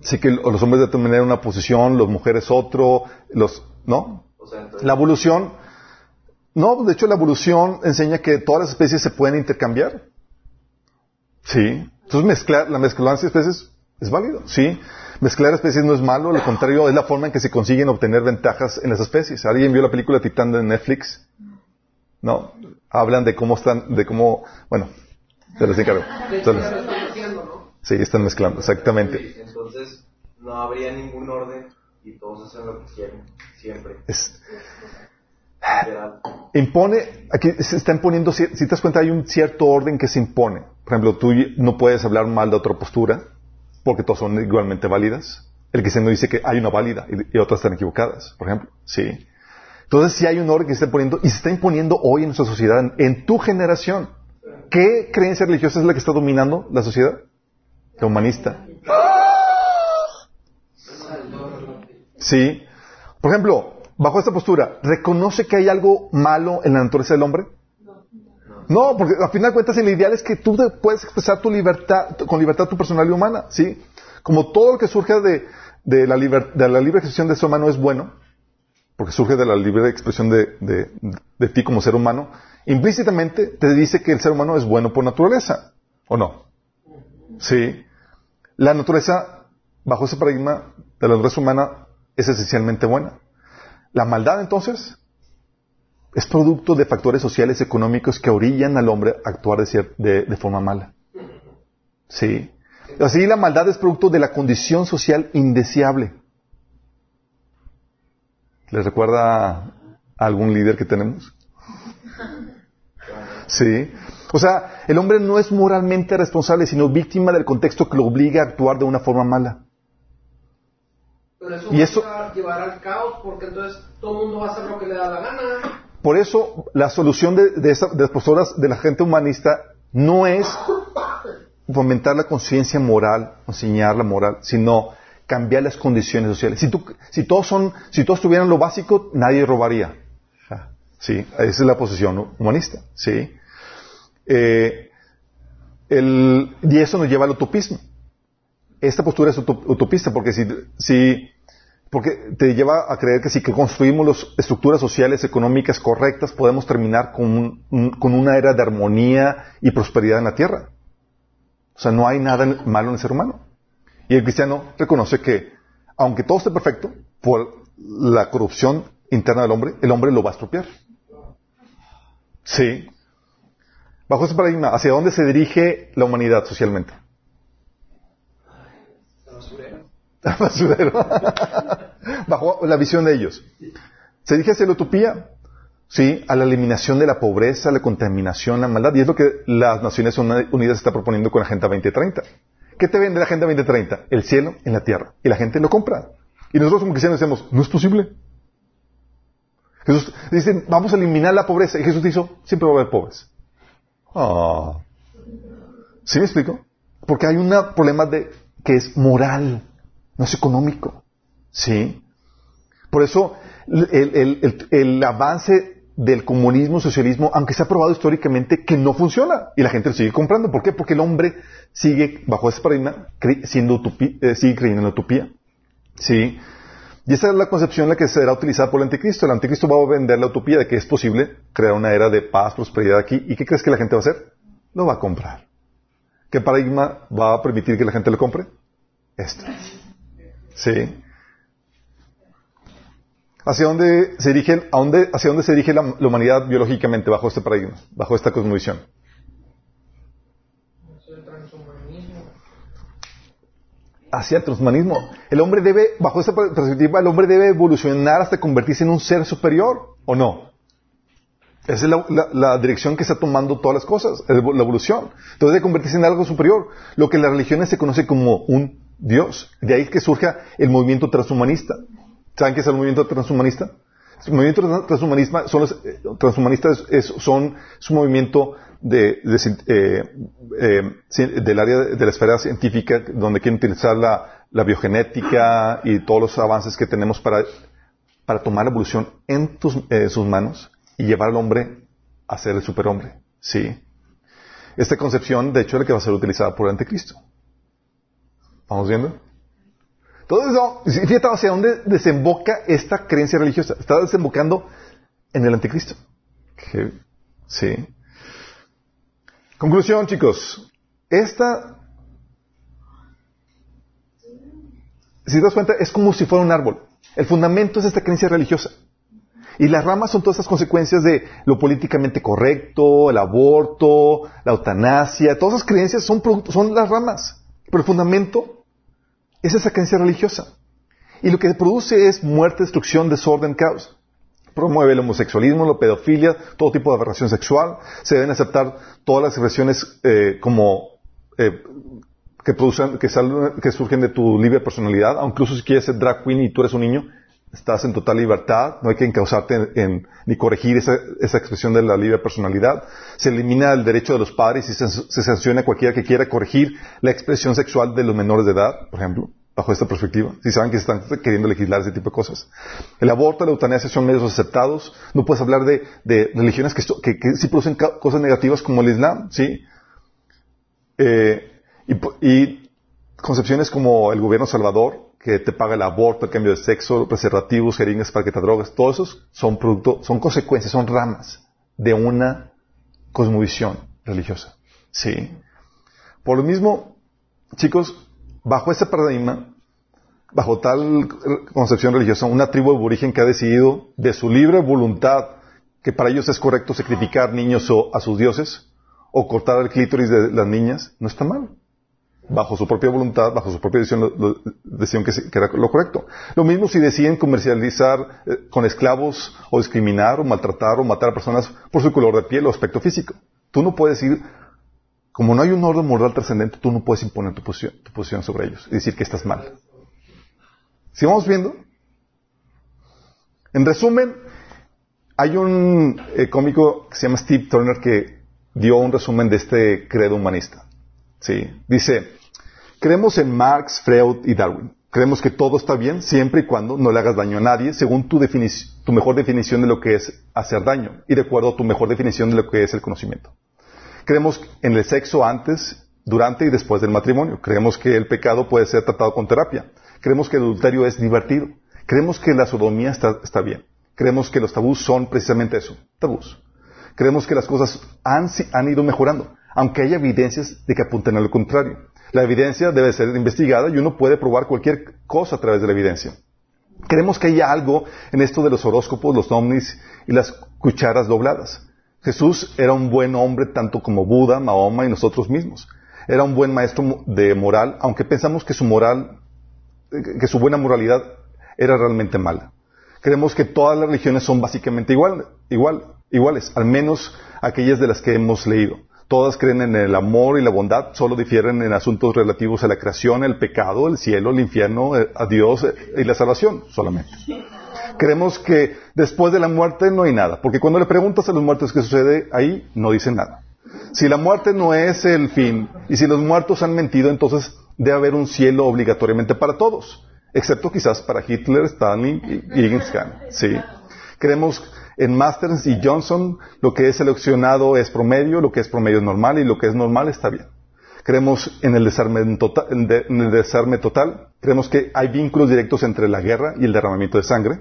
Sí que los hombres tener una posición, las mujeres otro, los, ¿no? O sea, entonces, La evolución, no, de hecho la evolución enseña que todas las especies se pueden intercambiar. Sí. Entonces mezclar, la mezclancia de especies es válido, sí. Mezclar especies no es malo, al contrario, es la forma en que se consiguen obtener ventajas en las especies. ¿Alguien vio la película Titán de Netflix? No. Hablan de cómo están, de cómo, bueno, se les encargo. Lo. Sí, están mezclando, exactamente. entonces no habría ningún orden y todos hacen lo que quieren, siempre. Es- impone, aquí se está imponiendo, si te das cuenta, hay un cierto orden que se impone. Por ejemplo, tú no puedes hablar mal de otra postura, porque todas son igualmente válidas. El que se nos dice que hay una válida y, otras están equivocadas, por ejemplo. Sí. Entonces, si hay un orden que se está imponiendo y se está imponiendo hoy en nuestra sociedad, en, en tu generación. ¿Qué creencia religiosa es la que está dominando la sociedad? La humanista. Sí. Por ejemplo, bajo esta postura, ¿reconoce que hay algo malo en la naturaleza del hombre? No, porque al final de cuentas el ideal es que tú puedes expresar tu libertad, con libertad tu personalidad humana, ¿sí? Como todo lo que surge de, de la, liber- de la libre expresión del ser humano es bueno, porque surge de la libre expresión de, de- de ti como ser humano, implícitamente te dice que el ser humano es bueno por naturaleza, ¿o no? Sí. La naturaleza, bajo ese paradigma de la naturaleza humana, es esencialmente buena. La maldad, entonces, es producto de factores sociales y económicos que orillan al hombre a actuar de- de forma mala. Sí. Así la maldad es producto de la condición social indeseable. ¿Les recuerda a algún líder que tenemos? Sí. O sea, el hombre no es moralmente responsable, sino víctima del contexto que lo obliga a actuar de una forma mala. Pero eso Y va eso- a llevar al caos porque entonces todo el mundo va a hacer lo que le da la gana. Por eso, la solución de, esa- de las posturas de la gente humanista no es fomentar la conciencia moral, enseñar la moral, sino cambiar las condiciones sociales. Si, si todos son, si todos tuvieran lo básico, nadie robaría. Sí, esa es la posición humanista. Sí. Eh, el- y eso nos lleva al utopismo. Esta postura es uto- utopista porque si porque te lleva a creer que si construimos las estructuras sociales, económicas correctas, podemos terminar con, un- con una era de armonía y prosperidad en la tierra. O sea, no hay nada malo en el ser humano. Y el cristiano reconoce que, aunque todo esté perfecto, por la corrupción interna del hombre, el hombre lo va a estropear. Sí. Bajo ese paradigma, ¿hacia dónde se dirige la humanidad socialmente? El basurero. Bajo la visión de ellos. Se dirige hacia la utopía, sí, a la eliminación de la pobreza, la contaminación, la maldad, y es lo que las Naciones Unidas está proponiendo con la Agenda 2030. ¿Qué te vende la Agenda 2030? El cielo en la tierra. Y la gente lo compra. Y nosotros como cristianos decimos, no es posible. Jesús dice, vamos a eliminar la pobreza. Y Jesús dijo, siempre va a haber pobres. Ah. ¿Sí me explico? Porque hay un problema de, que es moral, no es económico. ¿Sí? Por eso el, el- el- avance del comunismo, socialismo, aunque se ha probado históricamente que no funciona y la gente lo sigue comprando. ¿Por qué? Porque el hombre sigue, bajo ese paradigma, siendo utopi- eh, sigue creyendo en la utopía. ¿Sí? Y esa es la concepción la que será utilizada por el anticristo. El anticristo va a vender la utopía de que es posible crear una era de paz, prosperidad aquí. ¿Y qué crees que la gente va a hacer? Lo va a comprar. ¿Qué paradigma va a permitir que la gente lo compre? Este. ¿Sí? ¿Hacia dónde se dirige, a dónde, hacia dónde se dirige la, humanidad biológicamente bajo este paradigma, bajo esta cosmovisión? Hacia el transhumanismo. El hombre debe, bajo esta perspectiva, el hombre debe evolucionar hasta convertirse en un ser superior, ¿o no? Esa es la, la- dirección que está tomando todas las cosas, la evolución. Entonces debe convertirse en algo superior, lo que en las religiones se conoce como un Dios. De ahí que surja el movimiento transhumanista. ¿Saben qué es el movimiento transhumanista? El movimiento trans- transhumanista son los, eh, transhumanistas es, son, es un movimiento de, eh, eh, del área de, la esfera científica donde quieren utilizar la, biogenética y todos los avances que tenemos para, para tomar la evolución en tus, sus manos y llevar al hombre a ser el superhombre. ¿Sí? Esta concepción, de hecho, es la que va a ser utilizada por el anticristo. ¿Vamos viendo? Todo eso, fíjate hacia dónde desemboca esta creencia religiosa. Está desembocando en el anticristo. Sí. Conclusión, chicos. Esta, si te das cuenta, es como si fuera un árbol. El fundamento es esta creencia religiosa. Y las ramas son todas esas consecuencias de lo políticamente correcto, el aborto, la eutanasia. Todas esas creencias son, son las ramas. Pero el fundamento es esa creencia religiosa. Y lo que produce es muerte, destrucción, desorden, caos. Promueve el homosexualismo, la pedofilia, todo tipo de aberración sexual. Se deben aceptar todas las expresiones eh, como eh, que, producen, que, salen- que surgen de tu libre personalidad. Incluso si quieres ser drag queen y tú eres un niño, estás en total libertad. No hay que encausarte en, ni corregir esa, esa expresión de la libre personalidad. Se elimina el derecho de los padres y se, sanciona a cualquiera que quiera corregir la expresión sexual de los menores de edad, por ejemplo bajo esta perspectiva. Si saben que se están queriendo legislar ese tipo de cosas. El aborto, la eutanasia son medios aceptados. No puedes hablar de, de religiones que, que, que sí producen cosas negativas como el Islam, ¿sí? Eh, y, y concepciones como el gobierno salvador que te paga el aborto, el cambio de sexo, preservativos, jeringas para que te drogas, todos esos son producto, son consecuencias, son ramas de una cosmovisión religiosa. Sí. Por lo mismo, chicos, bajo ese paradigma, bajo tal concepción religiosa, una tribu aborigen que ha decidido de su libre voluntad que para ellos es correcto sacrificar niños o- a sus dioses o cortar el clítoris de las niñas, no está mal. Bajo su propia voluntad, bajo su propia decisión, lo- decidieron que, era lo correcto. Lo mismo si deciden comercializar eh, con esclavos o discriminar o maltratar o matar a personas por su color de piel o aspecto físico. Tú no puedes ir, como no hay un orden moral trascendente, tú no puedes imponer tu posición, tu posición sobre ellos y decir que estás mal. ¿Sí vamos viendo? En resumen, hay un eh, cómico que se llama Steve Turner que dio un resumen de este credo humanista. Sí. Dice, creemos en Marx, Freud y Darwin. Creemos que todo está bien siempre y cuando no le hagas daño a nadie según tu, mejor definición de lo que es hacer daño y de acuerdo a tu mejor definición de lo que es el conocimiento. Creemos en el sexo antes, durante y después del matrimonio. Creemos que el pecado puede ser tratado con terapia. Creemos que el adulterio es divertido. Creemos que la sodomía está, bien. Creemos que los tabús son precisamente eso, tabús. Creemos que las cosas han, han ido mejorando, aunque hay evidencias de que apuntan a lo contrario. La evidencia debe ser investigada y uno puede probar cualquier cosa a través de la evidencia. Creemos que hay algo en esto de los horóscopos, los ovnis y las cucharas dobladas. Jesús era un buen hombre tanto como Buda, Mahoma y nosotros mismos. Era un buen maestro de moral, aunque pensamos que su moral, eh, que su buena moralidad era realmente mala. Creemos que todas las religiones son básicamente igual, igual, iguales, al menos aquellas de las que hemos leído. Todas creen en el amor y la bondad, solo difieren en asuntos relativos a la creación, el pecado, el cielo, el infierno, eh, a Dios eh, y la salvación solamente. Creemos que después de la muerte no hay nada, porque cuando le preguntas a los muertos qué sucede ahí, no dicen nada. Si la muerte no es el fin, y si los muertos han mentido, entonces debe haber un cielo obligatoriamente para todos, excepto quizás para Hitler, Stalin y Genghis. Sí. Creemos en Masters y Johnson, lo que es seleccionado es promedio, lo que es promedio es normal y lo que es normal está bien. Creemos en el desarme, tota- de- en el desarme total. Creemos que hay vínculos directos entre la guerra y el derramamiento de sangre.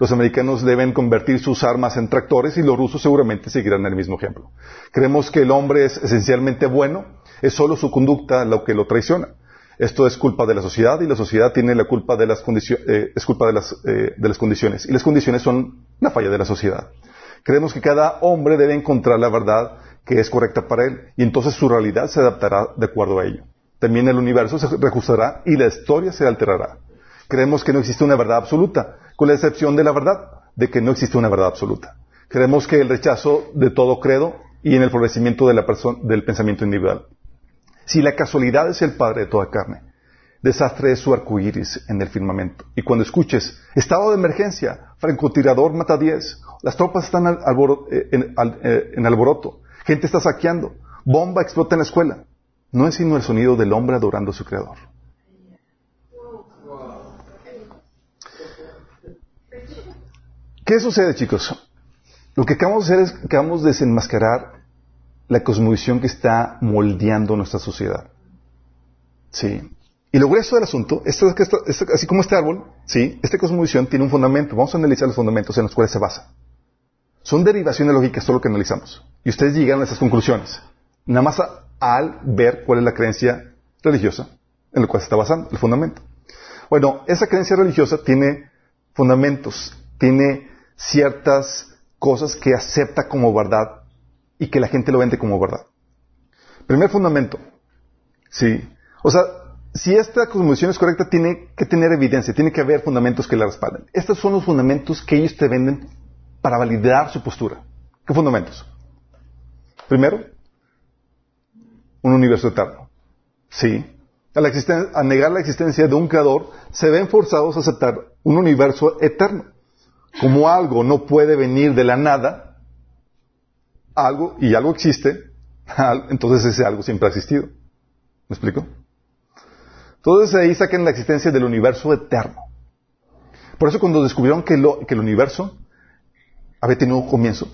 Los americanos deben convertir sus armas en tractores y los rusos seguramente seguirán el mismo ejemplo. Creemos que el hombre es esencialmente bueno, es solo su conducta lo que lo traiciona. Esto es culpa de la sociedad y la sociedad tiene la culpa de las condiciones, es culpa de las, eh, de las condiciones. Y las condiciones son la falla de la sociedad. Creemos que cada hombre debe encontrar la verdad que es correcta para él y entonces su realidad se adaptará de acuerdo a ello. También el universo se reajustará y la historia se alterará. Creemos que no existe una verdad absoluta, con la excepción de la verdad, de que no existe una verdad absoluta. Creemos que el rechazo de todo credo y en el florecimiento del pensamiento individual. Si la casualidad es el padre de toda carne, desastre es su arcoíris en el firmamento. Y cuando escuches, estado de emergencia, francotirador mata 10, las tropas están al- eh, en, al- eh, en alboroto, gente está saqueando, bomba explota en la escuela. No es sino el sonido del hombre adorando a su creador. ¿Qué sucede, chicos? Lo que acabamos de hacer es que acabamos de desenmascarar la cosmovisión que está moldeando nuestra sociedad. Sí. Y lo grueso del asunto, es que así como este árbol, sí, esta cosmovisión tiene un fundamento. Vamos a analizar los fundamentos en los cuales se basa. Son derivaciones lógicas, todo lo que analizamos. Y ustedes llegan a esas conclusiones. Nada más al ver cuál es la creencia religiosa en la cual se está basando, el fundamento. Bueno, esa creencia religiosa tiene fundamentos, tiene ciertas cosas que acepta como verdad y que la gente lo vende como verdad. Primer fundamento. Sí. O sea, si esta cosmovisión es correcta, tiene que tener evidencia, tiene que haber fundamentos que la respalden. Estos son los fundamentos que ellos te venden para validar su postura. ¿Qué fundamentos? Primero, un universo eterno. Sí. A, la existen- a negar la existencia de un creador, se ven forzados a aceptar un universo eterno. Como algo no puede venir de la nada, algo, y algo existe, entonces ese algo siempre ha existido. ¿Me explico? Entonces ahí sacan la existencia del universo eterno. Por eso cuando descubrieron que, lo- que el universo había tenido un comienzo,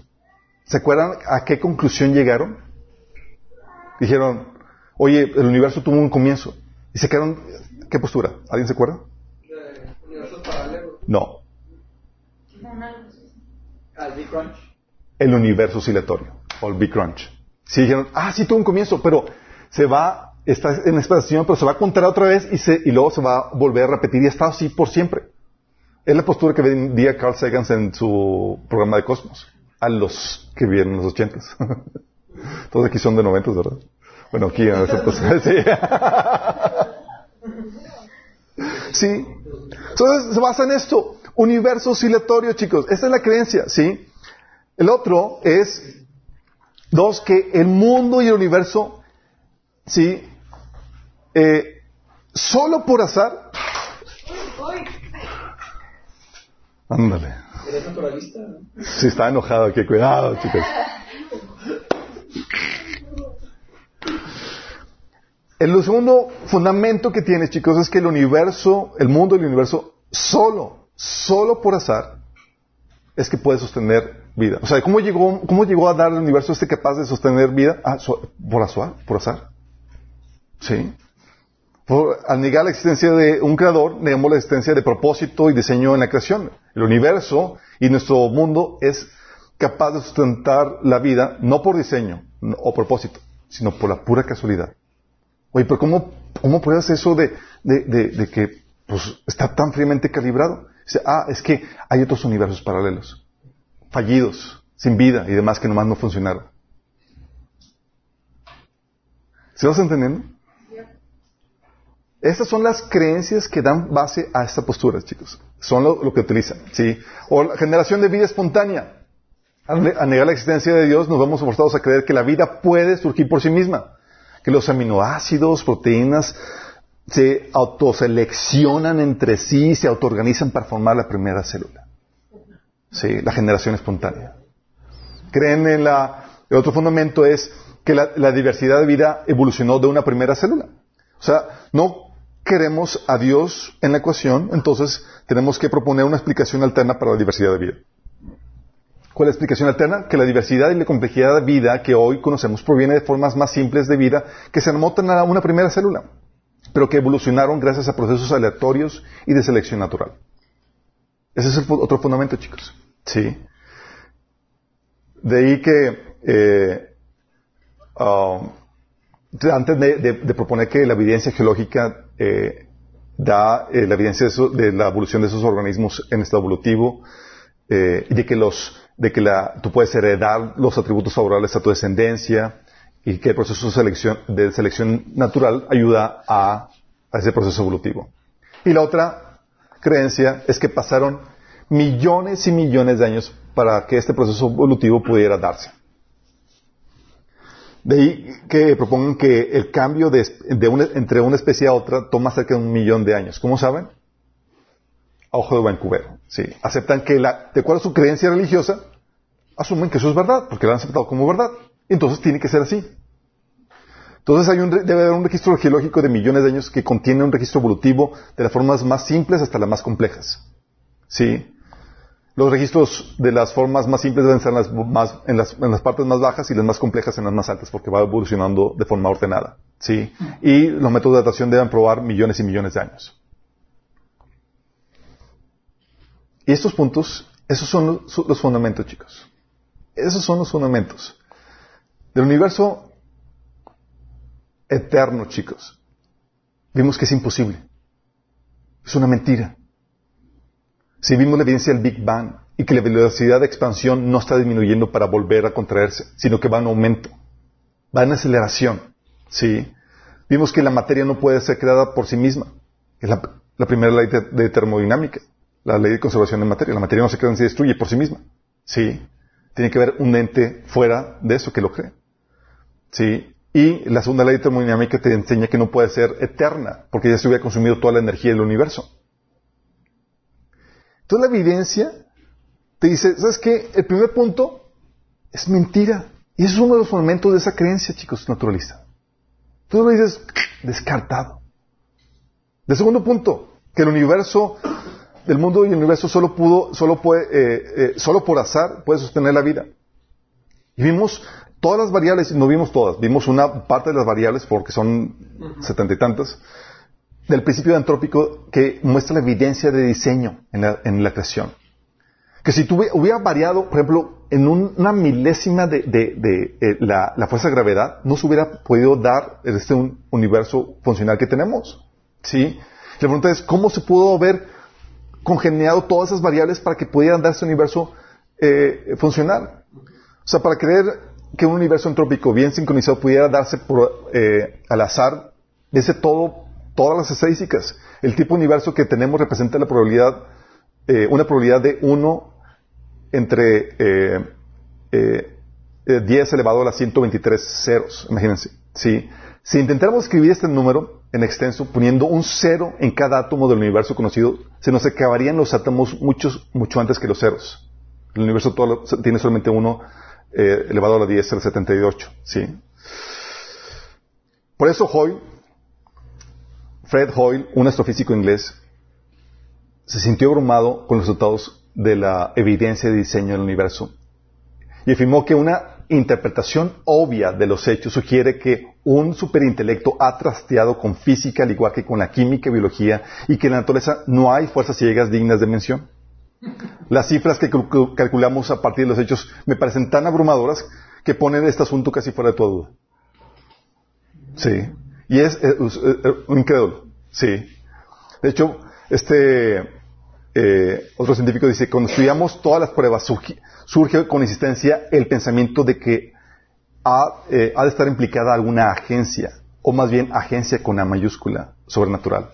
¿se acuerdan a qué conclusión llegaron? Dijeron, oye, el universo tuvo un comienzo. Y se quedaron, ¿qué postura? ¿Alguien se acuerda? No, Al Big Crunch. El universo oscilatorio, o el Big Crunch. Sí dijeron, ah, sí tuvo un comienzo, pero se va, está en expansión, pero se va a contar otra vez y, se, y luego se va a volver a repetir y está así por siempre. Es la postura que vendía Carl Sagan en su programa de Cosmos, a los que vivieron en los ochentas. Todos aquí son de noventas, ¿verdad? Bueno, aquí en nosotros. Sí. sí. Entonces se basa en esto. Universo oscilatorio, chicos. Esa es la creencia, ¿sí? El otro es, dos, que el mundo y el universo, ¿sí? Eh, solo por azar. Ándale. Sí, está enojado aquí. Cuidado, chicos. El segundo fundamento que tiene, chicos, es que el universo, el mundo y el universo, solo, solo por azar, es que puede sostener vida. O sea, ¿cómo llegó, cómo llegó a dar el universo este capaz de sostener vida? Ah, por azar, por azar. Sí. Por- al negar la existencia de un creador, negamos la existencia de propósito y diseño en la creación. El universo y nuestro mundo es capaz de sustentar la vida, no por diseño o propósito, sino por la pura casualidad. Oye, pero ¿cómo, cómo pruebas eso de- de que pues, está tan fríamente calibrado? Dice, ah, es que hay otros universos paralelos, fallidos, sin vida y demás que nomás no funcionaron. ¿Se vas entendiendo? Estas son las creencias que dan base a esta postura, chicos. Son lo, lo que utilizan, ¿sí? O la generación de vida espontánea. Al ne- al negar la existencia de Dios, nos vemos forzados a creer que la vida puede surgir por sí misma. Que los aminoácidos, proteínas, se autoseleccionan entre sí y se autoorganizan para formar la primera célula. Sí, la generación espontánea. Creen en la... El otro fundamento es que la, la diversidad de vida evolucionó de una primera célula. O sea, no queremos a Dios en la ecuación, entonces tenemos que proponer una explicación alterna para la diversidad de vida. ¿Cuál es la explicación alterna? Que la diversidad y la complejidad de vida que hoy conocemos proviene de formas más simples de vida que se remontan a una primera célula, pero que evolucionaron gracias a procesos aleatorios y de selección natural. Ese es el otro fundamento, chicos. Sí. De ahí que eh, ah, antes de, de- proponer que la evidencia geológica eh, da eh, la evidencia de, de la evolución de esos organismos en estado evolutivo eh, y de que los de que la, tú puedes heredar los atributos favorables a tu descendencia y que el proceso de selección, de selección natural ayuda a, a ese proceso evolutivo. Y la otra creencia es que pasaron millones y millones de años para que este proceso evolutivo pudiera darse. De ahí que propongan que el cambio de, de una- entre una especie a otra toma cerca de un millón de años. ¿Cómo saben? A ojo de Vancouver. Sí. Aceptan que, la, de acuerdo a su creencia religiosa, asumen que eso es verdad, porque lo han aceptado como verdad. Entonces tiene que ser así. Entonces hay un, debe haber un registro geológico de millones de años que contiene un registro evolutivo de las formas más simples hasta las más complejas. ¿Sí? Los registros de las formas más simples deben ser las más, en, las, en las partes más bajas y las más complejas en las más altas, porque va evolucionando de forma ordenada. ¿Sí? Y los métodos de datación deben probar millones y millones de años. Y estos puntos, esos son los, los fundamentos, chicos. Esos son los fundamentos. Del universo eterno, chicos. Vimos que es imposible. Es una mentira. Si vimos la evidencia del Big Bang y que la velocidad de expansión no está disminuyendo para volver a contraerse, sino que va en aumento, va en aceleración. ¿sí? Vimos que la materia no puede ser creada por sí misma. Es la, primera ley de, de termodinámica, la ley de conservación de materia. La materia no se crea ni se destruye por sí misma. ¿sí? Tiene que haber un ente fuera de eso que lo cree. ¿sí? Y la segunda ley de termodinámica te enseña que no puede ser eterna, porque ya se hubiera consumido toda la energía del universo. Entonces la evidencia te dice, ¿sabes qué? El primer punto es mentira. Y eso es uno de los fundamentos de esa creencia, chicos, naturalista. Tú lo dices, descartado. El segundo punto, que el universo, el mundo y el universo solo pudo, solo puede, eh, eh, solo por azar puede sostener la vida. Y vimos todas las variables, no vimos todas, vimos una parte de las variables porque son setenta y tantas, del principio antrópico que muestra la evidencia de diseño en la, en la creación. Que si tuve- hubiera variado, por ejemplo, en un- una milésima de, eh, la, fuerza de gravedad, no se hubiera podido dar este un universo funcional que tenemos. ¿Sí? La pregunta es, ¿cómo se pudo haber congeniado todas esas variables para que pudieran dar ese universo eh, funcional? O sea, para creer que un universo entrópico bien sincronizado pudiera darse por, eh, al azar, dice todo, todas las estadísticas. El tipo universo que tenemos representa la probabilidad, eh, una probabilidad de 1 entre eh, eh, eh, 10 elevado a la 123 ceros, imagínense. ¿sí? Si intentáramos escribir este número en extenso, poniendo un cero en cada átomo del universo conocido, se nos acabarían los átomos muchos, mucho antes que los ceros. El universo todo tiene solamente uno eh, elevado a la 10 al 78. ¿sí? Por eso Hoyle, Fred Hoyle, un astrofísico inglés, se sintió abrumado con los resultados de la evidencia de diseño del universo y afirmó que una interpretación obvia de los hechos sugiere que un superintelecto ha trasteado con física al igual que con la química y biología y que en la naturaleza no hay fuerzas ciegas dignas de mención. Las cifras que cal- calculamos a partir de los hechos me parecen tan abrumadoras que ponen este asunto casi fuera de toda duda. Sí. Y es, eh, es, eh, un incrédulo. Sí. De hecho, este eh, otro científico dice, cuando estudiamos todas las pruebas, surge con insistencia el pensamiento de que ha, eh, de estar implicada alguna agencia, o más bien agencia con A mayúscula, sobrenatural.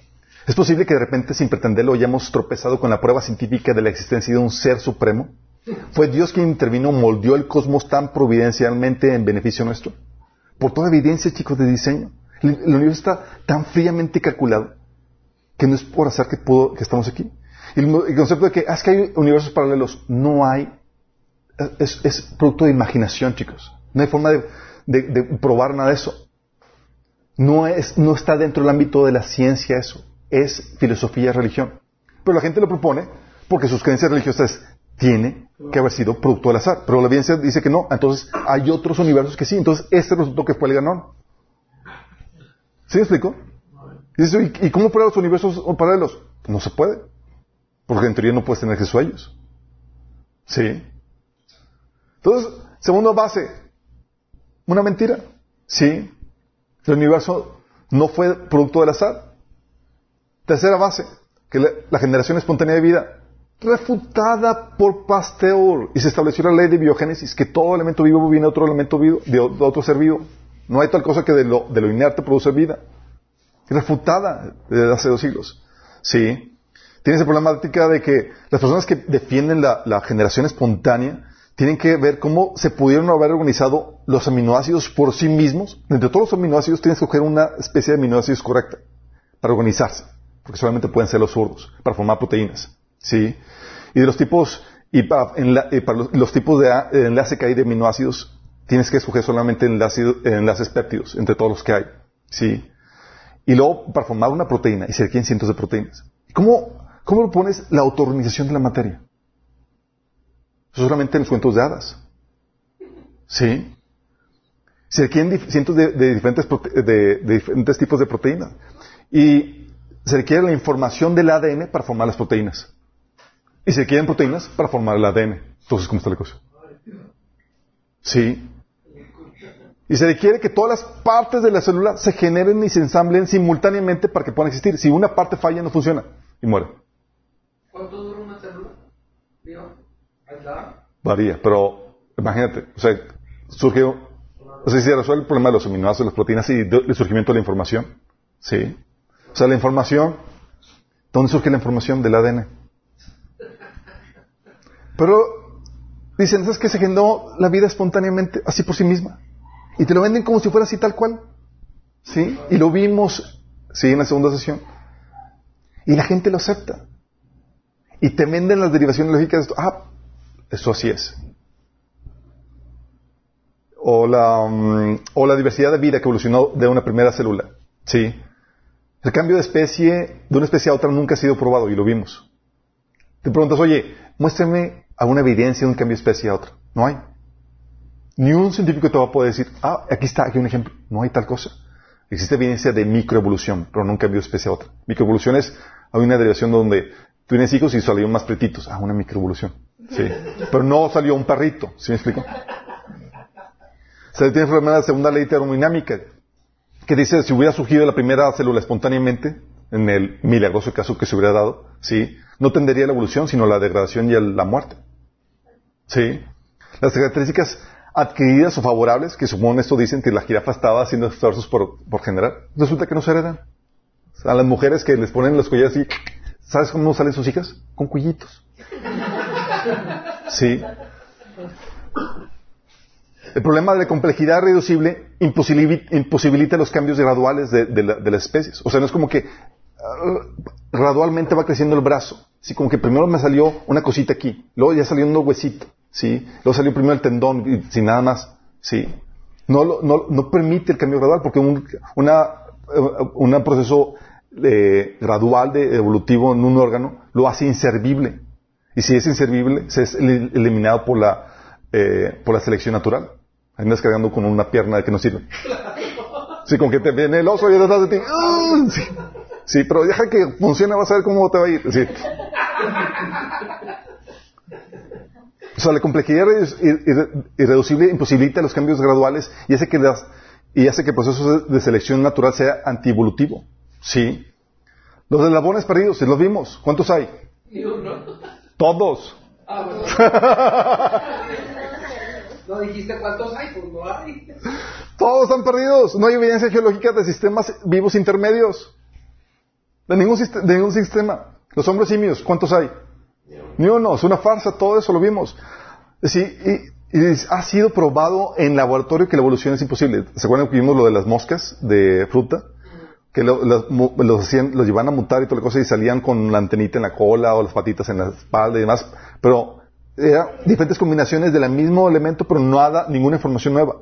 ¿Es posible que de repente, sin pretenderlo, hayamos tropezado con la prueba científica de la existencia de un ser supremo? ¿Fue Dios quien intervino, moldeó el cosmos tan providencialmente en beneficio nuestro? Por toda evidencia, chicos, de diseño. El, universo está tan fríamente calculado que no es por azar que, puedo- que estamos aquí. Y el, concepto de que, ah, es que hay universos paralelos, no hay. Es, es producto de imaginación, chicos. No hay forma de, probar nada de eso. No, es, no está dentro del ámbito de la ciencia eso. Es filosofía y religión. Pero la gente lo propone porque sus creencias religiosas tiene que haber sido producto del azar. Pero la evidencia dice que no. Entonces hay otros universos que sí. Entonces este resultó que fue el ganón. ¿Sí me explico? Y, dice, ¿y- ¿Y cómo prueba los universos paralelos? No se puede. Porque en teoría no puedes tener acceso a ellos. ¿Sí? Entonces, segunda base, una mentira. Sí. El universo no fue producto del azar. Tercera base, que la, generación espontánea de vida, refutada por Pasteur. Y se estableció la ley de biogénesis, que todo elemento vivo viene de otro elemento vivo, de otro ser vivo. No hay tal cosa que de lo, de lo inerte produce vida. Refutada desde hace dos siglos. Sí. Tiene esa problemática de que las personas que defienden la, la generación espontánea tienen que ver cómo se pudieron haber organizado los aminoácidos por sí mismos. Entre todos los aminoácidos tienes que coger una especie de aminoácidos correcta para organizarse, porque solamente pueden ser los zurdos, para formar proteínas. ¿Sí? Y de los tipos, y para, y para los, tipos de enlace que hay de aminoácidos, tienes que escoger solamente enlace- enlaces péptidos entre todos los que hay. ¿Sí? Y luego, para formar una proteína, y se requieren cientos de proteínas. ¿Cómo, cómo lo pones la autoorganización de la materia? Eso solamente en los cuentos de hadas. ¿Sí? Se requieren cientos de diferentes tipos de proteínas. Y se requiere la información del ADN para formar las proteínas. Y se requieren proteínas para formar el ADN. Entonces, ¿cómo está la cosa? Sí. Y se requiere que todas las partes de la célula se generen y se ensamblen simultáneamente para que puedan existir. Si una parte falla, no funciona y muere. ¿Cuánto dura una célula? Aislada. Varía, pero imagínate, o sea, surge, o sea, si se resuelve el problema de los aminoácidos, las proteínas y de- el surgimiento de la información. ¿Sí? O sea, la información, ¿dónde surge la información del ADN? Pero dicen, ¿sabes que se generó la vida espontáneamente, así por sí misma? Y te lo venden como si fuera así tal cual. ¿Sí? Y lo vimos, sí, en la segunda sesión. Y la gente lo acepta. Y te venden las derivaciones lógicas de esto. Ah, eso así es. O la, mm, o la diversidad de vida que evolucionó de una primera célula. Sí. El cambio de especie, de una especie a otra, nunca ha sido probado y lo vimos. Te preguntas, oye, muéstrame alguna evidencia de un cambio de especie a otra. No hay. Ni un científico te va a poder decir, ah, aquí está, aquí un ejemplo. No hay tal cosa. Existe evidencia de microevolución, pero no un cambio de especie a otra. Microevolución es, hay una derivación donde tienes hijos y salieron más pretitos. Ah, una microevolución. Sí. Pero no salió un perrito. ¿Sí me explico? Se tiene la segunda ley termodinámica, que dice, si hubiera surgido la primera célula espontáneamente, en el milagroso caso que se hubiera dado, ¿sí? No tendería a la evolución, sino la degradación y la muerte. ¿Sí? Las características adquiridas o favorables, que suponen esto dicen que la jirafa estaba haciendo esfuerzos por, por generar, resulta que no se heredan. A las mujeres que les ponen los collares y, ¿sabes cómo salen sus hijas? Con cuellitos. Sí. El problema de la complejidad reducible imposibilita los cambios graduales de, la, de, las especies. O sea, no es como que gradualmente va creciendo el brazo. Así como que primero me salió una cosita aquí, luego ya salió un huesito, ¿sí? Luego salió primero el tendón y sin nada más, ¿sí? No, no, no permite el cambio gradual porque un una, una proceso eh, gradual de evolutivo en un órgano lo hace inservible. Y si es inservible, se es eliminado por la, eh, por la selección natural. Andas cargando con una pierna que no sirve. Sí, con que te viene el oso y detrás de ti. Sí. Sí, pero deja que funcione, vas a ver cómo te va a ir. Sí. O sea, la complejidad irreducible imposibilita los cambios graduales y hace que, las, y hace que el proceso de selección natural sea antievolutivo. Sí. Los eslabones perdidos, los vimos. ¿Cuántos hay? Todos. Ah, bueno. no dijiste cuántos hay, pues no hay. Todos están perdidos. No hay evidencia geológica de sistemas vivos intermedios. De ningún, de ningún sistema. Los hombres simios, ¿cuántos hay? Ni uno. Es una farsa, todo eso lo vimos. Sí, y, ha sido probado en laboratorio que la evolución es imposible. ¿Se acuerdan que vimos lo de las moscas de fruta? Que lo, lo, los, hacían, los llevaban a mutar y toda la cosa y salían con la antenita en la cola o las patitas en la espalda y demás. Pero eran diferentes combinaciones del mismo elemento, pero no nada, ninguna información nueva.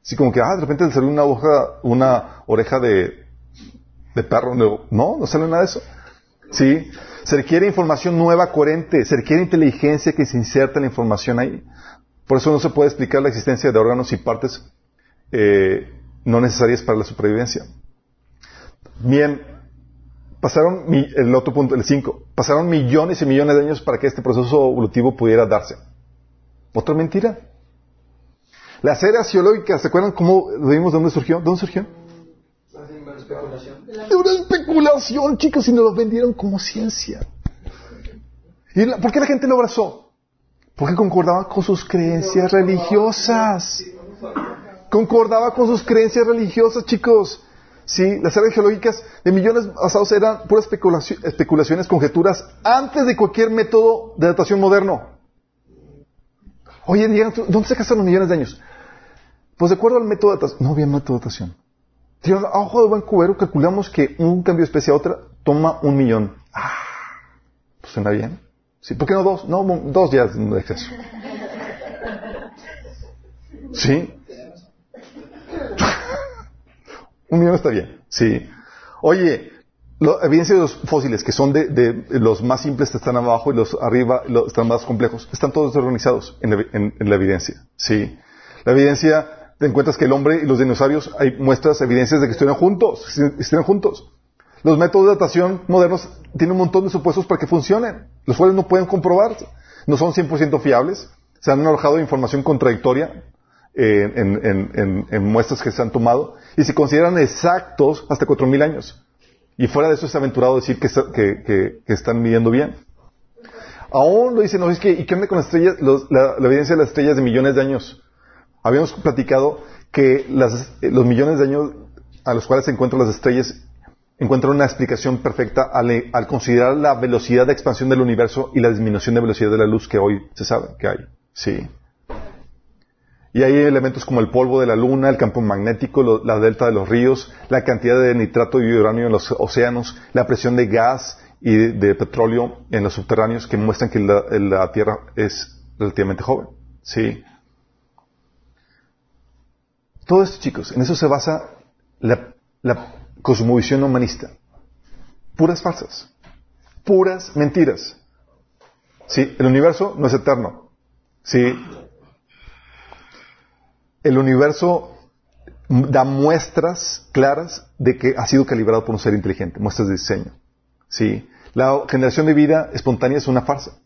Así como que, ah, de repente le salió una hoja, una oreja de, de perro. No, no, no sale nada de eso. Sí. Se requiere información nueva, coherente. Se requiere inteligencia que se inserta la información ahí. Por eso no se puede explicar la existencia de órganos y partes eh, no necesarias para la supervivencia. Bien, pasaron, el otro punto, el 5, pasaron millones y millones de años para que este proceso evolutivo pudiera darse. Otra mentira. Las eras geológicas, ¿se acuerdan cómo vimos de dónde surgió? ¿De dónde surgió? Especulación. De una especulación, chicos, y nos lo vendieron como ciencia. ¿Y la, por qué la gente lo abrazó? Porque concordaba con sus creencias religiosas. Concordaba con sus creencias religiosas, chicos. Sí, las áreas geológicas de millones basados eran puras especulaciones, conjeturas, antes de cualquier método de datación moderno. Oye, ¿dónde se gastan los millones de años? Pues de acuerdo al método de datación, no había método de datación. A ojo de buen cubero calculamos que un cambio de especie a otra toma un millón. Ah, pues suena bien. Sí, ¿por qué no dos? No, dos ya es exceso. ¿Sí? Un millón está bien, sí. Oye, la evidencia de los fósiles, que son de, de, los más simples están abajo y los arriba los, están más complejos, están todos organizados en, en, en, la evidencia, sí. La evidencia, te encuentras que el hombre y los dinosaurios, hay muestras, evidencias de que estuvieron juntos, estuvieron juntos. Los métodos de datación modernos tienen un montón de supuestos para que funcionen, los cuales no pueden comprobarse, no son 100% fiables, se han arrojado información contradictoria en, en, muestras que se han tomado y se consideran exactos hasta 4.000 años. Y fuera de eso es aventurado decir que, están midiendo bien. Aún lo dicen, no, es que, ¿y qué onda con las estrellas, los, la, evidencia de las estrellas de millones de años? Habíamos platicado que las, los millones de años a los cuales se encuentran las estrellas encuentran una explicación perfecta al, al, considerar la velocidad de expansión del universo y la disminución de velocidad de la luz que hoy se sabe que hay. Sí. Y hay elementos como el polvo de la luna, el campo magnético, la delta de los ríos, la cantidad de nitrato y uranio en los océanos, la presión de gas y de, de petróleo en los subterráneos que muestran que la, la, Tierra es relativamente joven. Sí. Todo esto, chicos, en eso se basa la, la cosmovisión humanista. Puras falsas. Puras mentiras. Sí, el universo no es eterno. Sí, el universo da muestras claras de que ha sido calibrado por un ser inteligente, muestras de diseño. ¿Sí? La generación de vida espontánea es una farsa.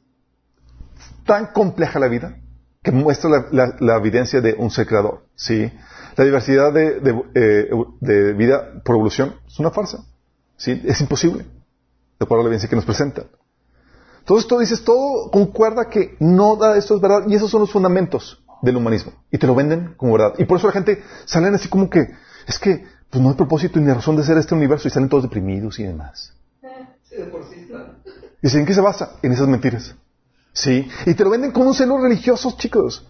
Tan compleja la vida que muestra la, la- la evidencia de un ser creador. ¿Sí? La diversidad de, de, eh, de vida por evolución es una farsa. ¿Sí? Es imposible. De acuerdo a la evidencia que nos presentan. Todo esto dices, todo concuerda que no da esto es verdad. Y esos son los fundamentos del humanismo. Y te lo venden como verdad. Y por eso la gente salen así como que, es que pues no hay propósito ni razón de ser este universo y salen todos deprimidos y demás. Sí, de por sí. ¿Y en qué se basa? En esas mentiras. Sí. Y te lo venden como un sesgo religioso, chicos.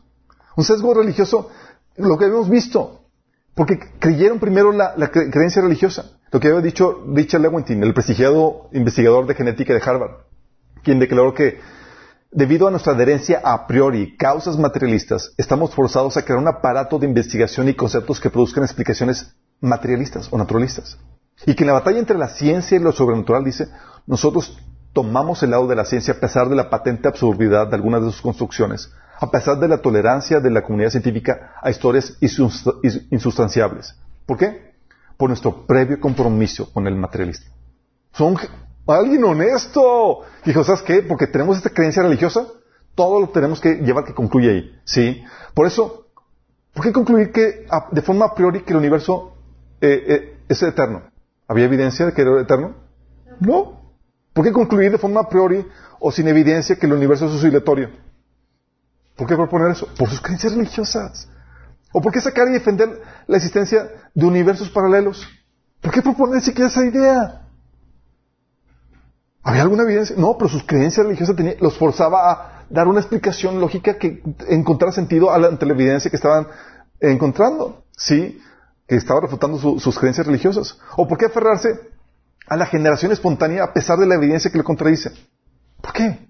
Un sesgo religioso, lo que hemos visto. Porque creyeron primero la, la cre- creencia religiosa. Lo que había dicho Richard Lewontin, el prestigiado investigador de genética de Harvard, quien declaró que debido a nuestra adherencia a priori, causas materialistas, estamos forzados a crear un aparato de investigación y conceptos que produzcan explicaciones materialistas o naturalistas. Y que en la batalla entre la ciencia y lo sobrenatural, dice, nosotros tomamos el lado de la ciencia a pesar de la patente absurdidad de algunas de sus construcciones, a pesar de la tolerancia de la comunidad científica a historias insus- is- insustanciables. ¿Por qué? Por nuestro previo compromiso con el materialista. Son alguien honesto. Dijo, ¿sabes qué? Porque tenemos esta creencia religiosa, todo lo tenemos que llevar que concluye ahí. ¿Sí? Por eso, ¿por qué concluir que de forma a priori que el universo eh, eh, es eterno? ¿Había evidencia de que era eterno? No. ¿Por qué concluir de forma a priori o sin evidencia que el universo es oscilatorio? ¿Por qué proponer eso? Por sus creencias religiosas. ¿O por qué sacar y defender la existencia de universos paralelos? ¿Por qué proponer siquiera esa idea? ¿Había alguna evidencia? No, pero sus creencias religiosas los forzaba a dar una explicación lógica que encontrara sentido ante la evidencia que estaban encontrando. ¿Sí? Que estaba refutando su- sus creencias religiosas. ¿O por qué aferrarse a la generación espontánea a pesar de la evidencia que lo contradice? ¿Por qué?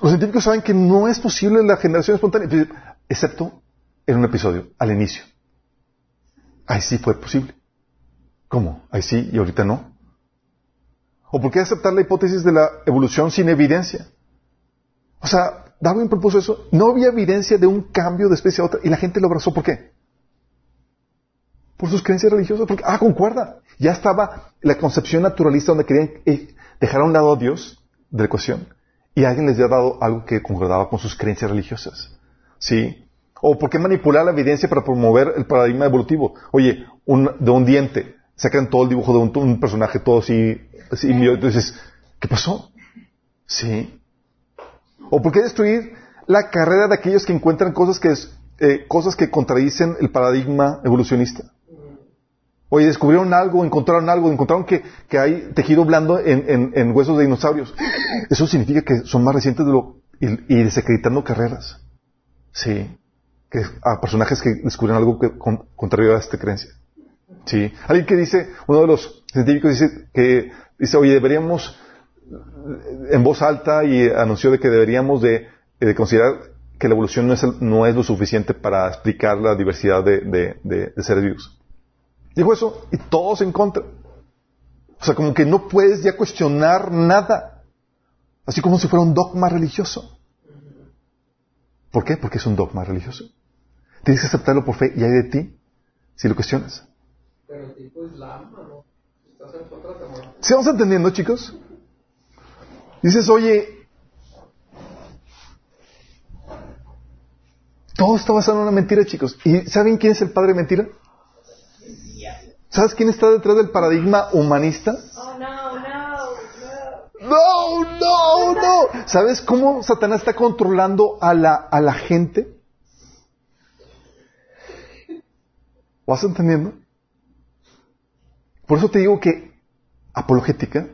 Los científicos saben que no es posible la generación espontánea, excepto en un episodio, al inicio. Ahí sí fue posible. ¿Cómo? Ahí sí y ahorita no. ¿O por qué aceptar la hipótesis de la evolución sin evidencia? O sea, Darwin propuso eso. No había evidencia de un cambio de especie a otra y la gente lo abrazó. ¿Por qué? Por sus creencias religiosas. Porque, ah, concuerda. Ya estaba la concepción naturalista donde querían eh, dejar a un lado a Dios de la ecuación y alguien les había dado algo que concordaba con sus creencias religiosas. ¿Sí? ¿O por qué manipular la evidencia para promover el paradigma evolutivo? Oye, de un diente, sacan todo el dibujo de un, un personaje todo así, así y entonces, ¿qué pasó? ¿Sí? ¿O por qué destruir la carrera de aquellos que encuentran cosas que, es- eh, cosas que contradicen el paradigma evolucionista? Oye, descubrieron algo, encontraron algo, encontraron que, que hay tejido blando en, en- en huesos de dinosaurios. Eso significa que son más recientes de lo, y, y desacreditando carreras. Sí. Que, a personajes que descubrieron algo que con- contrario a esta creencia. Sí. Alguien que dice, uno de los científicos dice que, dice, oye, deberíamos, en voz alta y anunció de que deberíamos de, de considerar que la evolución no es, no es lo suficiente para explicar la diversidad de- de- de seres vivos. Dijo eso y todos en contra. O sea, como que no puedes ya cuestionar nada. Así como si fuera un dogma religioso. ¿Por qué? Porque es un dogma religioso. Tienes que aceptarlo por fe y hay de ti si lo cuestionas. Pero tipo Islam, ¿no? Estás en contra de amor. ¿Sí vamos entendiendo, chicos? Dices, oye, todo está basado en una mentira, chicos. ¿Y saben quién es el padre de mentira? ¿Sabes quién está detrás del paradigma humanista? Oh, no, no, no. No, no, no. ¿Sabes cómo Satanás está controlando a la, a la gente? ¿Vas entendiendo? Por eso te digo que apologética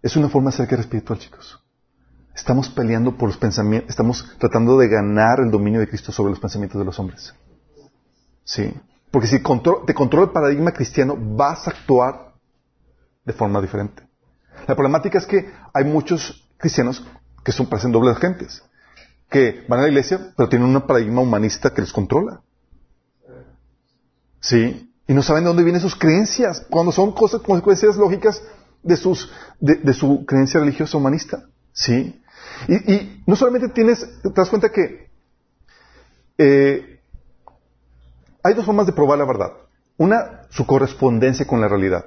es una forma de ser guerra espiritual, chicos. Estamos peleando por los pensamientos, estamos tratando de ganar el dominio de Cristo sobre los pensamientos de los hombres. Sí. Porque si te controla el paradigma cristiano, vas a actuar de forma diferente. La problemática es que hay muchos cristianos que son, parecen dobles agentes, que van a la iglesia, pero tienen un paradigma humanista que los controla. ¿Sí? Y no saben de dónde vienen sus creencias, cuando son cosas, consecuencias lógicas de, sus, de, su creencia religiosa humanista. ¿Sí? Y, y no solamente tienes, te das cuenta que eh, hay dos formas de probar la verdad. Una, su correspondencia con la realidad.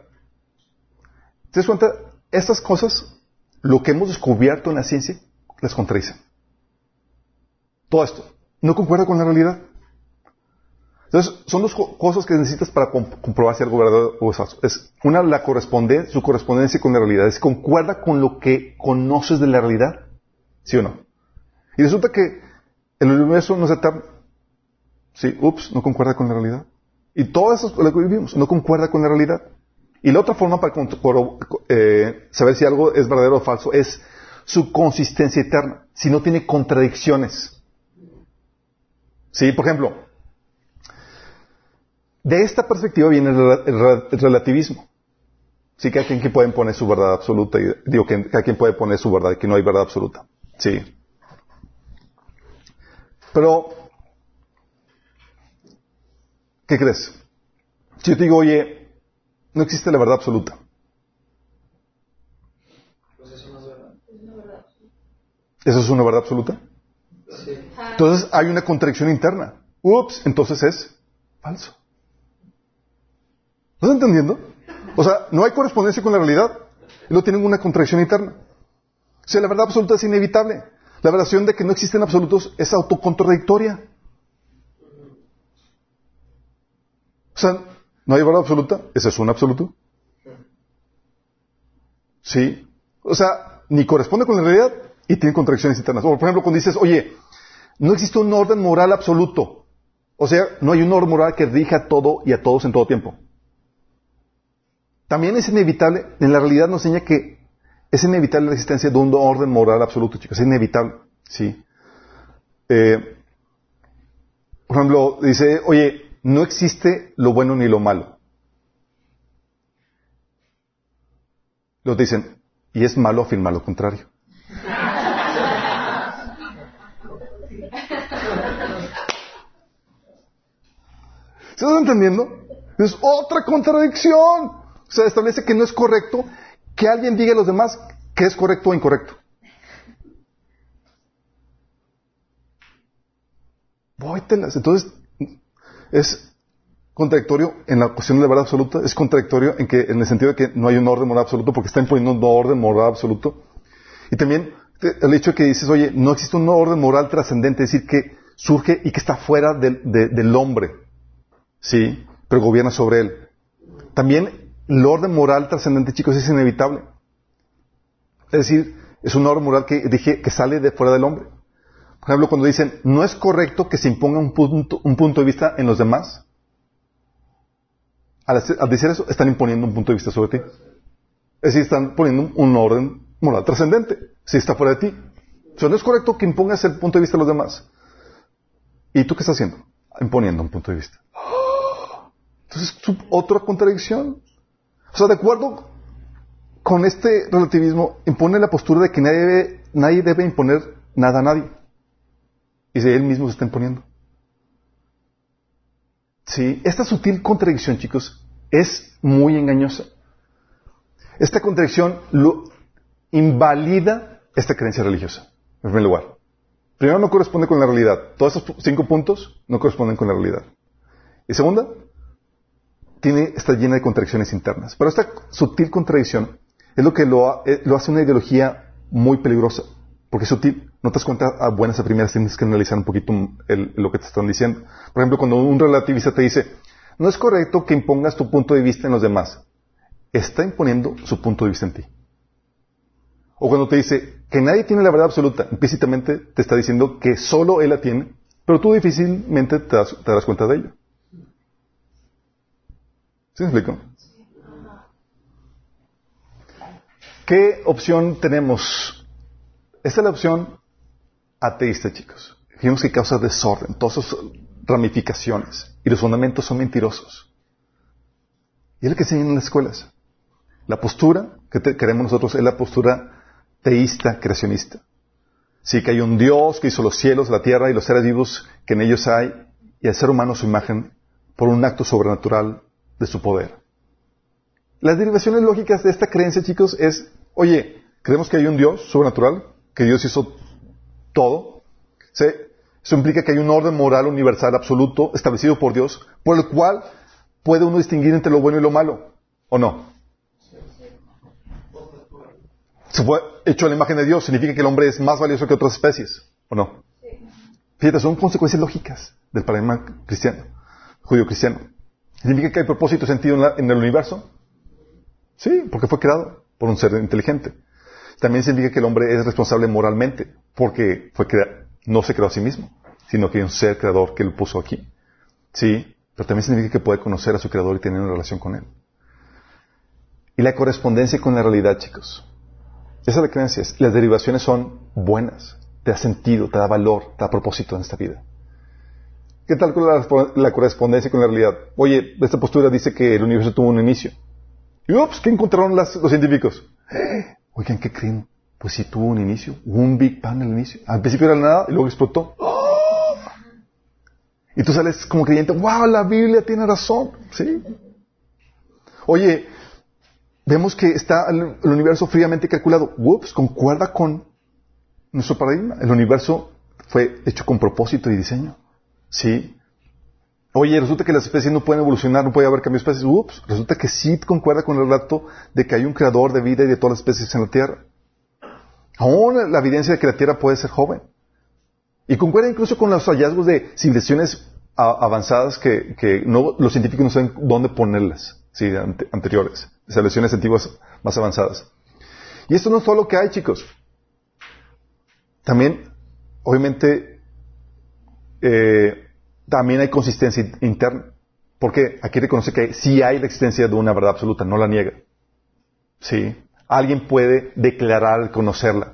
¿Te das cuenta? Estas cosas, lo que hemos descubierto en la ciencia, las contradicen. Todo esto no concuerda con la realidad. Entonces, son dos co- cosas que necesitas para com- comprobar si algo verdadero o es falso. Es una, la corresponde, su correspondencia con la realidad. Es concuerda con lo que conoces de la realidad. ¿Sí o no? Y resulta que el universo no es eterno. Sí, ups, no concuerda con la realidad. Y todo eso lo que vivimos no concuerda con la realidad. Y la otra forma para eh, saber si algo es verdadero o falso es su consistencia eterna, si no tiene contradicciones. Sí, por ejemplo, de esta perspectiva viene el, rela- el rela- el relativismo. Sí, cada quien que puede poner su verdad absoluta. Y, digo que cada quien puede poner su verdad que no hay verdad absoluta. Sí. Pero, ¿qué crees? Si yo te digo, oye, no existe la verdad absoluta. Pues eso no es verdad. ¿Eso es una verdad absoluta? Sí. Entonces hay una contradicción interna. Ups, entonces es falso. ¿Estás entendiendo? O sea, no hay correspondencia con la realidad. Y no tienen una contradicción interna. O sea, la verdad absoluta es inevitable. La verdad de que no existen absolutos es autocontradictoria. Sea, no hay verdad absoluta. ¿Ese es un absoluto? Sí. O sea, ni corresponde con la realidad y tiene contradicciones internas. O, por ejemplo, cuando dices, oye, no existe un orden moral absoluto. O sea, no hay un orden moral que rija todo y a todos en todo tiempo. También es inevitable, en la realidad nos enseña que es inevitable la existencia de un orden moral absoluto, chicos. Es inevitable, sí. Eh, por ejemplo, dice, oye, no existe lo bueno ni lo malo. Los dicen, y es malo afirmar lo contrario. ¿Se están entendiendo? Es otra contradicción. O sea, establece que no es correcto que alguien diga a los demás que es correcto o incorrecto. Vóytelas. Entonces, es contradictorio en la cuestión de la verdad absoluta, es contradictorio en el sentido de que no hay un orden moral absoluto porque está imponiendo un orden moral absoluto. Y también el hecho de que dices, oye, no existe un orden moral trascendente, es decir, que surge y que está fuera del, de- del hombre, sí, pero gobierna sobre él. También el orden moral trascendente, chicos, es inevitable. Es decir, es un orden moral que dije que sale de fuera del hombre. Por ejemplo, cuando dicen, no es correcto que se imponga un punto, un punto de vista en los demás. Al, decir eso, están imponiendo un punto de vista sobre ti. Es decir, están poniendo un, orden moral trascendente. Si está fuera de ti. O sea, no es correcto que impongas el punto de vista de los demás. ¿Y tú qué estás haciendo? Imponiendo un punto de vista. Entonces, otra contradicción. O sea, de acuerdo con este relativismo, impone la postura de que nadie debe, nadie debe imponer nada a nadie. Y si él mismo se está imponiendo. Sí, esta sutil contradicción, chicos, es muy engañosa. Esta contradicción lo invalida esta creencia religiosa, en primer lugar. Primero, no corresponde con la realidad. Todos estos cinco puntos no corresponden con la realidad. Y segunda, tiene, está llena de contradicciones internas. Pero esta sutil contradicción es lo que lo, eh, lo hace una ideología muy peligrosa. Porque es sutil. No te das cuenta a buenas a primeras, tienes que analizar un poquito el- lo que te están diciendo. Por ejemplo, cuando un relativista te dice, no es correcto que impongas tu punto de vista en los demás. Está imponiendo su punto de vista en ti. O cuando te dice que nadie tiene la verdad absoluta, implícitamente te está diciendo que solo él la tiene, pero tú difícilmente te das, te darás cuenta de ello. ¿Sí me explico? ¿Qué opción tenemos? Esta es la opción ateísta, chicos. Dijimos que causa desorden, todas sus ramificaciones, y los fundamentos son mentirosos. Y es lo que enseñan en las escuelas. La postura que te- queremos nosotros es la postura teísta, creacionista. Sí, que hay un Dios que hizo los cielos, la tierra y los seres vivos que en ellos hay, y al ser humano su imagen por un acto sobrenatural de su poder. Las derivaciones lógicas de esta creencia, chicos, es, oye, creemos que hay un Dios sobrenatural, que Dios hizo todo. ¿sí? Eso implica que hay un orden moral universal absoluto establecido por Dios, por el cual puede uno distinguir entre lo bueno y lo malo, ¿o no? Se fue hecho a la imagen de Dios, significa que el hombre es más valioso que otras especies, ¿o no? Fíjate, son consecuencias lógicas del paradigma cristiano, judío cristiano. ¿Significa que hay propósito y sentido en el universo? Sí, porque fue creado por un ser inteligente. También significa que el hombre es responsable moralmente, porque fue crea- no se creó a sí mismo, sino que hay un ser creador que lo puso aquí. Sí, pero también significa que puede conocer a su creador y tener una relación con él. Y la correspondencia con la realidad, chicos. Esa es la creencia. Las derivaciones son buenas. Te da sentido, te da valor, te da propósito en esta vida. ¿Qué tal la, correspondencia con la realidad? Oye, esta postura dice que el universo tuvo un inicio. Y ups, ¿qué encontraron los científicos? Oigan, ¿qué creen? Pues sí tuvo un inicio, hubo un Big Bang al inicio. Al principio era nada y luego explotó. ¡Oh! Y tú sales como creyente, wow, la Biblia tiene razón. ¿Sí? Oye, vemos que está el, el universo fríamente calculado. Ups, concuerda con nuestro paradigma. El universo fue hecho con propósito y diseño. ¿Sí? Oye, resulta que las especies no pueden evolucionar, no puede haber cambio de especies. Ups, resulta que sí concuerda con el relato de que hay un creador de vida y de todas las especies en la Tierra. Aún la evidencia de que la Tierra puede ser joven. Y concuerda incluso con los hallazgos de civilizaciones avanzadas que, que no, los científicos no saben dónde ponerlas, sí, anteriores, civilizaciones antiguas más avanzadas. Y esto no es todo lo que hay, chicos. También, obviamente, eh, también hay consistencia in- interna. Porque aquí reconoce que sí hay la existencia de una verdad absoluta, no la niega. Sí. Alguien puede declarar conocerla.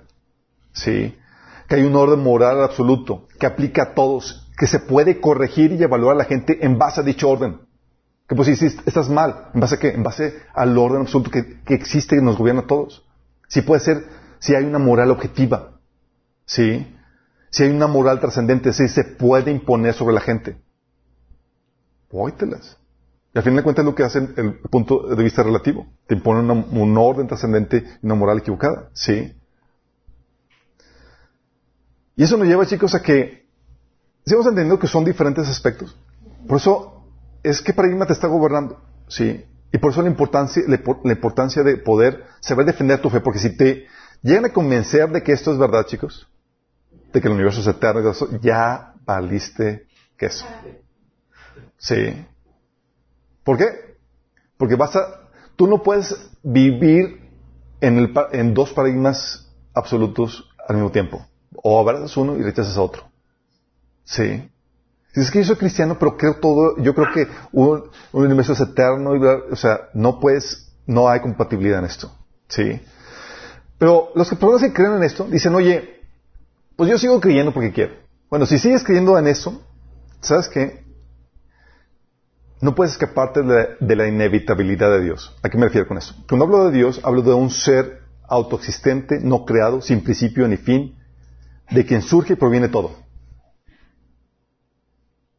Sí. Que hay un orden moral absoluto que aplica a todos, que se puede corregir y evaluar a la gente en base a dicho orden. Que pues si estás mal, ¿en base a qué? En base al orden absoluto que, que existe y nos gobierna a todos. Sí puede ser, si hay una moral objetiva. Sí. Si hay una moral trascendente, sí se puede imponer sobre la gente. Óitelas. Y al final de cuentas es lo que hace el, punto de vista relativo. Te impone una- un orden trascendente y una moral equivocada. Sí. Y eso nos lleva, chicos, a que sigamos entendiendo que son diferentes aspectos. Por eso es que paradigma te está gobernando. Sí. Y por eso la importancia, la, impor- la importancia de poder saber defender tu fe. Porque si te llegan a convencer de que esto es verdad, chicos, de que el universo es eterno, ya valiste queso. Sí. ¿Por qué? Porque vas a, tú no puedes vivir en, el, en dos paradigmas absolutos al mismo tiempo. O abrazas uno y rechazas a otro. Sí. Si es que yo soy cristiano, pero creo todo, yo creo que un, un universo es eterno, y, o sea, no puedes, no hay compatibilidad en esto. Sí. Pero los que personas que creen en esto dicen, oye, pues yo sigo creyendo porque quiero. Bueno, si sigues creyendo en eso, ¿sabes qué? No puedes escaparte de la, inevitabilidad de Dios. ¿A qué me refiero con eso? Cuando hablo de Dios, hablo de un ser autoexistente, no creado, sin principio ni fin, de quien surge y proviene todo.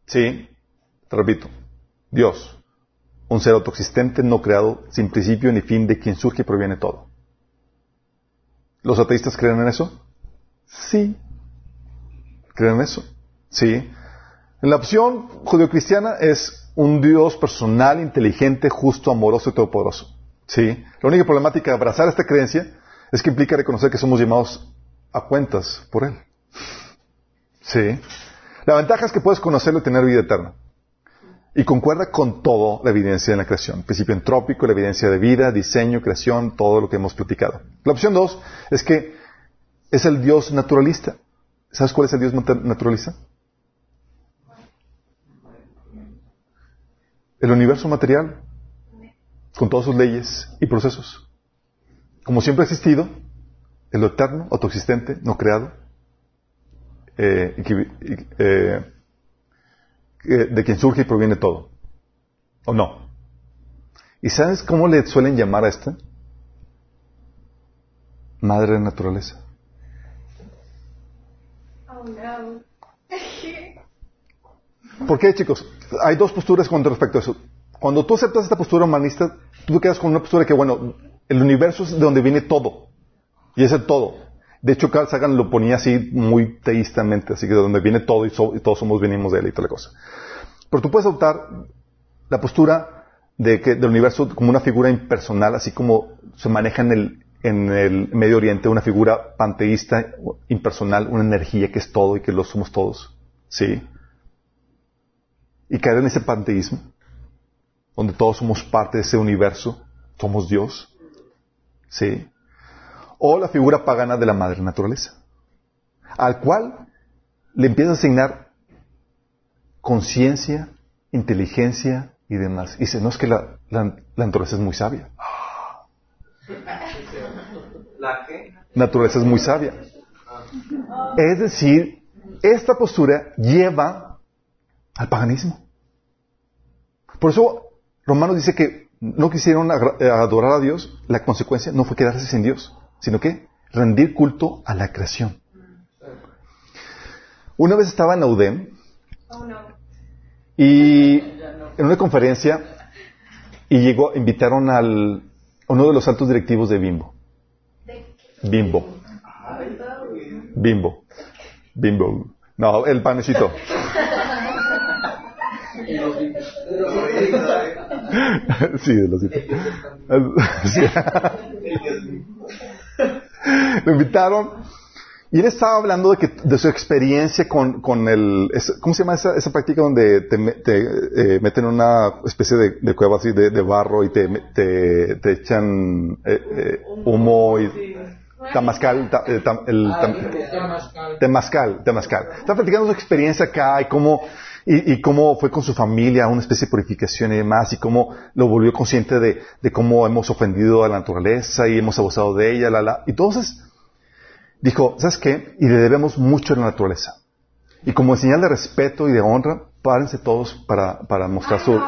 Sí, te repito, Dios, un ser autoexistente, no creado, sin principio ni fin, de quien surge y proviene todo. ¿Los ateístas creen en eso? Sí. ¿Creen en eso? Sí. La opción judeocristiana es un Dios personal, inteligente, justo, amoroso y todopoderoso. ¿Sí? La única problemática de abrazar esta creencia es que implica reconocer que somos llamados a cuentas por Él. ¿Sí? La ventaja es que puedes conocerlo y tener vida eterna. Y concuerda con todo la evidencia en la creación. Principio entrópico, la evidencia de vida, diseño, creación, todo lo que hemos platicado. La opción dos es que es el Dios naturalista. ¿Sabes cuál es el Dios nat- naturalista? El universo material, con todas sus leyes y procesos. Como siempre ha existido, en lo eterno, autoexistente, no creado, eh, eh, de quien surge y proviene todo. ¿O no? ¿Y sabes cómo le suelen llamar a esta? Madre de naturaleza. No. ¿Por qué, chicos? Hay dos posturas con respecto a eso. Cuando tú aceptas esta postura humanista, tú quedas con una postura que, bueno, el universo es de donde viene todo. Y es el todo. De hecho, Carl Sagan lo ponía así muy teístamente, así que de donde viene todo y, y todos somos venimos de él y toda la cosa. Pero tú puedes adoptar la postura de que del universo como una figura impersonal, así como se maneja en el, en el Medio Oriente, una figura panteísta, impersonal, una energía que es todo y que lo somos todos. ¿Sí? Y caer en ese panteísmo, donde todos somos parte de ese universo, somos Dios. ¿Sí? O la figura pagana de la madre naturaleza, al cual le empieza a asignar conciencia, inteligencia y demás. Y dice, no es que la, la- la naturaleza es muy sabia. ¿La? Naturaleza es muy sabia. Es decir, esta postura lleva al paganismo. Por eso Romanos dice que no quisieron eh, adorar a Dios, la consecuencia no fue quedarse sin Dios, sino que rendir culto a la creación. Una vez estaba en la UDEM y en una conferencia y llegó, invitaron al, uno de los altos directivos de Bimbo. Bimbo. Bimbo. Bimbo. No, el panecito. sí, de los Sí. Lo invitaron y él estaba hablando de, que, de su experiencia con, con el... ¿Cómo se llama esa, esa práctica donde te, te, eh, meten en una especie de, de cueva así de, de barro y te, te, te echan eh, eh, humo y... Tamascal, ta- eh, tam- el, tam- Temazcal, Temazcal. Está platicando su experiencia acá y cómo, y, y cómo fue con su familia, una especie de purificación y demás, y cómo lo volvió consciente de, de cómo hemos ofendido a la naturaleza y hemos abusado de ella, la, la. Y entonces dijo, ¿sabes qué? Y le debemos mucho a la naturaleza. Y como señal de respeto y de honra, párense todos para, para mostrar su...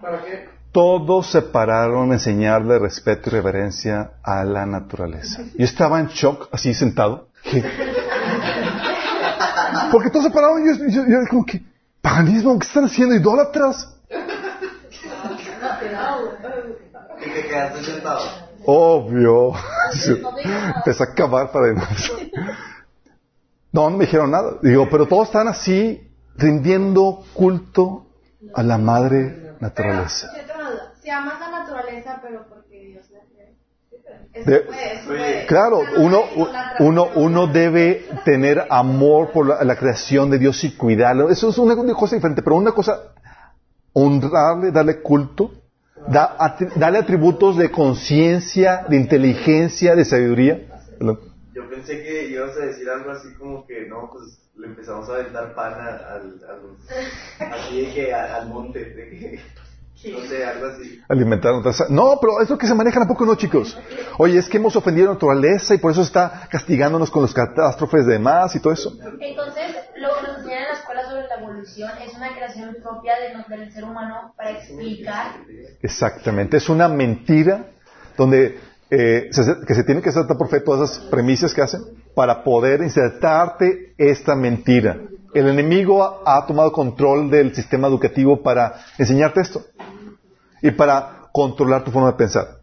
¿Para qué? Todos se pararon a enseñarle respeto y reverencia a la naturaleza. Yo estaba en shock, así sentado. ¿Qué? Porque todos se pararon y yo, yo, yo como que, paganismo, ¿qué están haciendo? ¿Idólatras? Y te quedaste sentado. Obvio. Empecé a acabar para demás. No, no me dijeron nada. Digo, pero todos están así, rindiendo culto a la madre naturaleza. Si amas la naturaleza, pero porque Dios la De-. Claro, uno, uno, uno debe tener amor por la, la creación de Dios y cuidarlo. Eso es una cosa diferente, pero una cosa, honrarle, darle culto, da- atri- darle atributos de conciencia, de inteligencia, de sabiduría. Yo pensé que ibas a decir algo así como que no, pues le empezamos a aventar pan a- al, a los- así de que a- al monte, de que, no sé, algo así. Alimentar otras- No, pero es lo que se maneja tampoco, no, chicos. Oye, es que hemos ofendido a la naturaleza y por eso está castigándonos con los catástrofes de más y todo eso. Entonces, lo que nos enseñan en la escuela sobre la evolución es una creación propia de del ser humano para explicar Exactamente, es una mentira donde eh, se- que se tiene que aceptar por fe todas esas premisas que hacen para poder insertarte esta mentira. El enemigo ha, ha tomado control del sistema educativo para enseñarte esto y para controlar tu forma de pensar.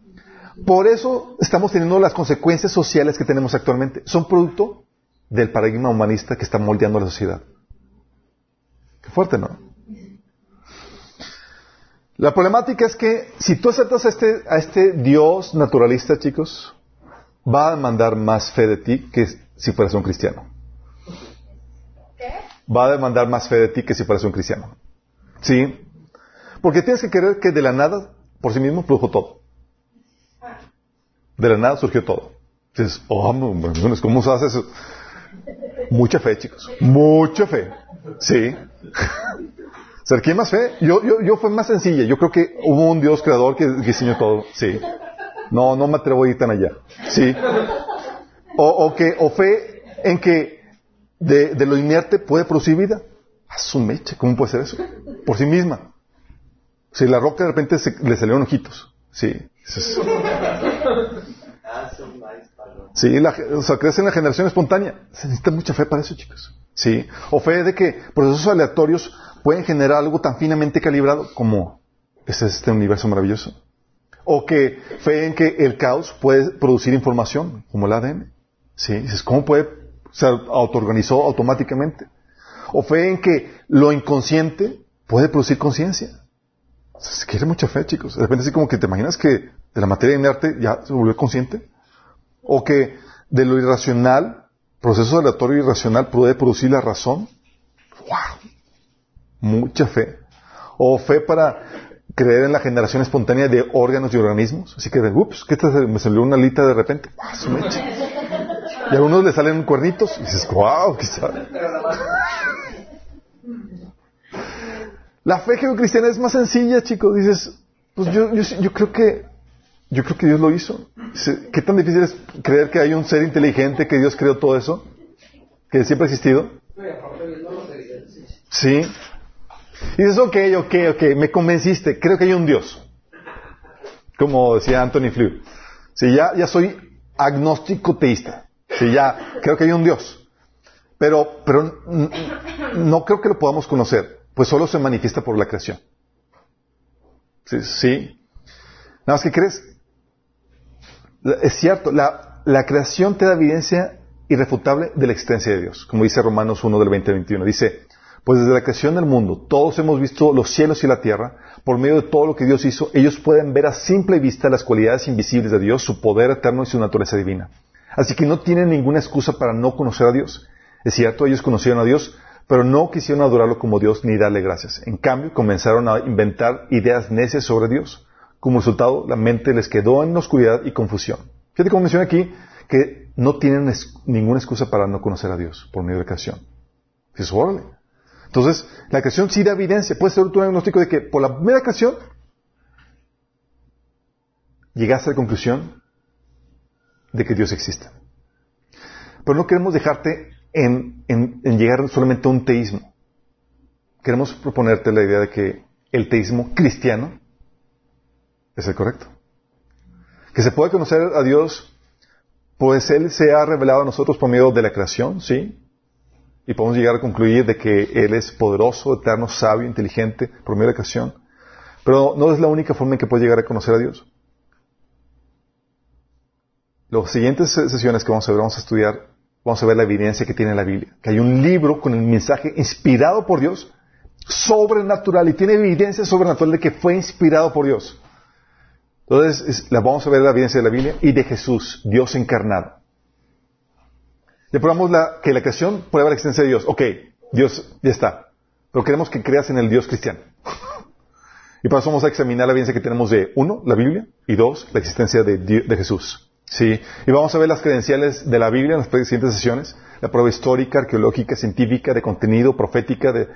Por eso estamos teniendo las consecuencias sociales que tenemos actualmente. Son producto del paradigma humanista que está moldeando la sociedad. Fuerte, ¿no? La problemática es que si tú aceptas a este, a este Dios naturalista, chicos, va a demandar más fe de ti que si fueras un cristiano. ¿Qué? Va a demandar más fe de ti que si fueras un cristiano. ¿Sí? Porque tienes que creer que de la nada, por sí mismo, produjo todo. De la nada surgió todo. Dices, oh, ¿cómo se hace eso? Mucha fe, chicos. Mucha fe. Sí. ¿Ser quién más fe? Yo, yo, yo fue más sencilla. Yo creo que hubo un Dios creador que, diseñó todo. Sí. No, no me atrevo a ir tan allá. Sí. O, o que, o fe en que de, de lo inerte puede producir vida. A su mecha, ¿cómo puede ser eso? Por sí misma. Si la roca de repente se- le salieron ojitos. Sí. Es-. Sí, la, o sea, crece en la generación espontánea. Se necesita mucha fe para eso, chicos. Sí. O fe de que procesos aleatorios pueden generar algo tan finamente calibrado como es este universo maravilloso. O que fe en que el caos puede producir información, como el ADN. ¿Sí? Dices, ¿cómo puede ser autoorganizó automáticamente? O fe en que lo inconsciente puede producir conciencia. Se quiere mucha fe, chicos. De repente así como que te imaginas que de la materia inerte ya se volvió consciente. O que de lo irracional, proceso aleatorio irracional puede producir la razón. ¡Wow! Mucha fe. O fe para creer en la generación espontánea de órganos y organismos. Así que, ups, ¿qué te, me salió una alita de repente? ¡Ah, su mecha! Y a algunos le salen cuernitos y dices, wow, ¿qué sabe? La fe cristiana es más sencilla, chicos. Dices, pues yo creo que yo creo que Dios lo hizo. ¿Qué tan difícil es creer que hay un ser inteligente que Dios creó todo eso? Que siempre ha existido. Sí. Y dices, ok, ok, ok, me convenciste, creo que hay un Dios. Como decía Anthony Flew. Si ya, ya soy agnóstico teísta. Si ya creo que hay un Dios. Pero, pero no creo que lo podamos conocer, pues solo se manifiesta por la creación. Sí, sí. Nada más que crees. Es cierto, la, creación te da evidencia irrefutable de la existencia de Dios, como dice Romanos 1 del 20 21. Dice, pues desde la creación del mundo, todos hemos visto los cielos y la tierra, por medio de todo lo que Dios hizo, ellos pueden ver a simple vista las cualidades invisibles de Dios, su poder eterno y su naturaleza divina. Así que no tienen ninguna excusa para no conocer a Dios. Es cierto, ellos conocieron a Dios, pero no quisieron adorarlo como Dios ni darle gracias. En cambio, comenzaron a inventar ideas necias sobre Dios. Como resultado, la mente les quedó en oscuridad y confusión. Fíjate cómo menciona aquí que no tienen ninguna excusa para no conocer a Dios por medio de la creación. Dices. Entonces, la creación sí da evidencia. Puede ser un diagnóstico de que por la primera creación llegaste a la conclusión de que Dios existe. Pero no queremos dejarte en, llegar solamente a un teísmo. Queremos proponerte la idea de que el teísmo cristiano es el correcto. Que se puede conocer a Dios, pues Él se ha revelado a nosotros por medio de la creación, ¿sí? Y podemos llegar a concluir de que Él es poderoso, eterno, sabio, inteligente, por medio de la creación. Pero no es la única forma en que puede llegar a conocer a Dios. Las siguientes sesiones que vamos a ver, vamos a estudiar, vamos a ver la evidencia que tiene la Biblia. Que hay un libro con el mensaje inspirado por Dios, sobrenatural, y tiene evidencia sobrenatural de que fue inspirado por Dios. Entonces, vamos a ver la evidencia de la Biblia y de Jesús, Dios encarnado. Le probamos la, que la creación prueba la existencia de Dios. Ok, Dios ya está. Pero queremos que creas en el Dios cristiano. y vamos a examinar la evidencia que tenemos de, uno, la Biblia, y dos, la existencia de, de Jesús. Sí, y vamos a ver las credenciales de la Biblia en las siguientes sesiones. La prueba histórica, arqueológica, científica, de contenido, profética, de,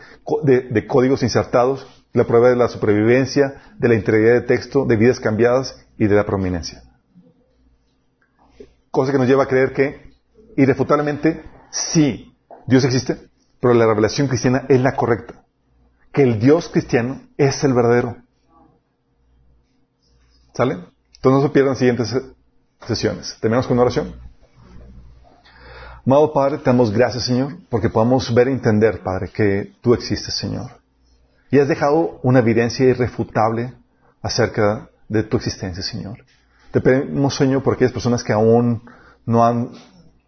de, códigos insertados, la prueba de la supervivencia, de la integridad de texto, de vidas cambiadas y de la prominencia. Cosa que nos lleva a creer que irrefutablemente, sí, Dios existe, pero la revelación cristiana es la correcta. Que el Dios cristiano es el verdadero. ¿Sale? Entonces no se pierdan siguientes sesiones. Terminamos con una oración. Amado Padre, te damos gracias, Señor, porque podamos ver e entender, Padre, que tú existes, Señor. Y has dejado una evidencia irrefutable acerca de tu existencia, Señor. Te pedimos, Señor, por aquellas personas que aún no han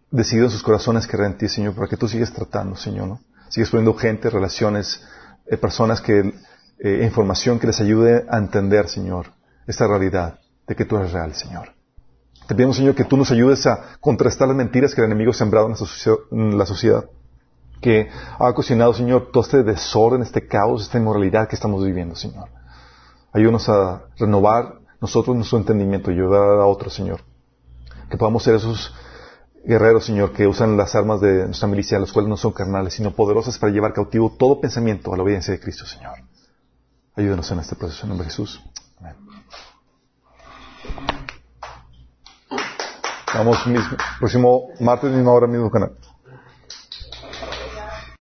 decidido en sus corazones creer en ti, Señor, para que tú sigues tratando, Señor, ¿no? Sigues poniendo gente, relaciones, eh, personas que, eh, información que les ayude a entender, Señor, esta realidad de que tú eres real, Señor. Te pedimos, Señor, que tú nos ayudes a contrastar las mentiras que el enemigo ha sembrado en la sociedad, que ha cocinado, Señor, todo este desorden, este caos, esta inmoralidad que estamos viviendo, Señor. Ayúdanos a renovar nosotros nuestro entendimiento y ayudar a otros, Señor. Que podamos ser esos guerreros, Señor, que usan las armas de nuestra milicia, las cuales no son carnales, sino poderosas para llevar cautivo todo pensamiento a la obediencia de Cristo, Señor. Ayúdenos en este proceso, en nombre de Jesús. Amén. Vamos, mismo, próximo martes, misma hora, mismo canal.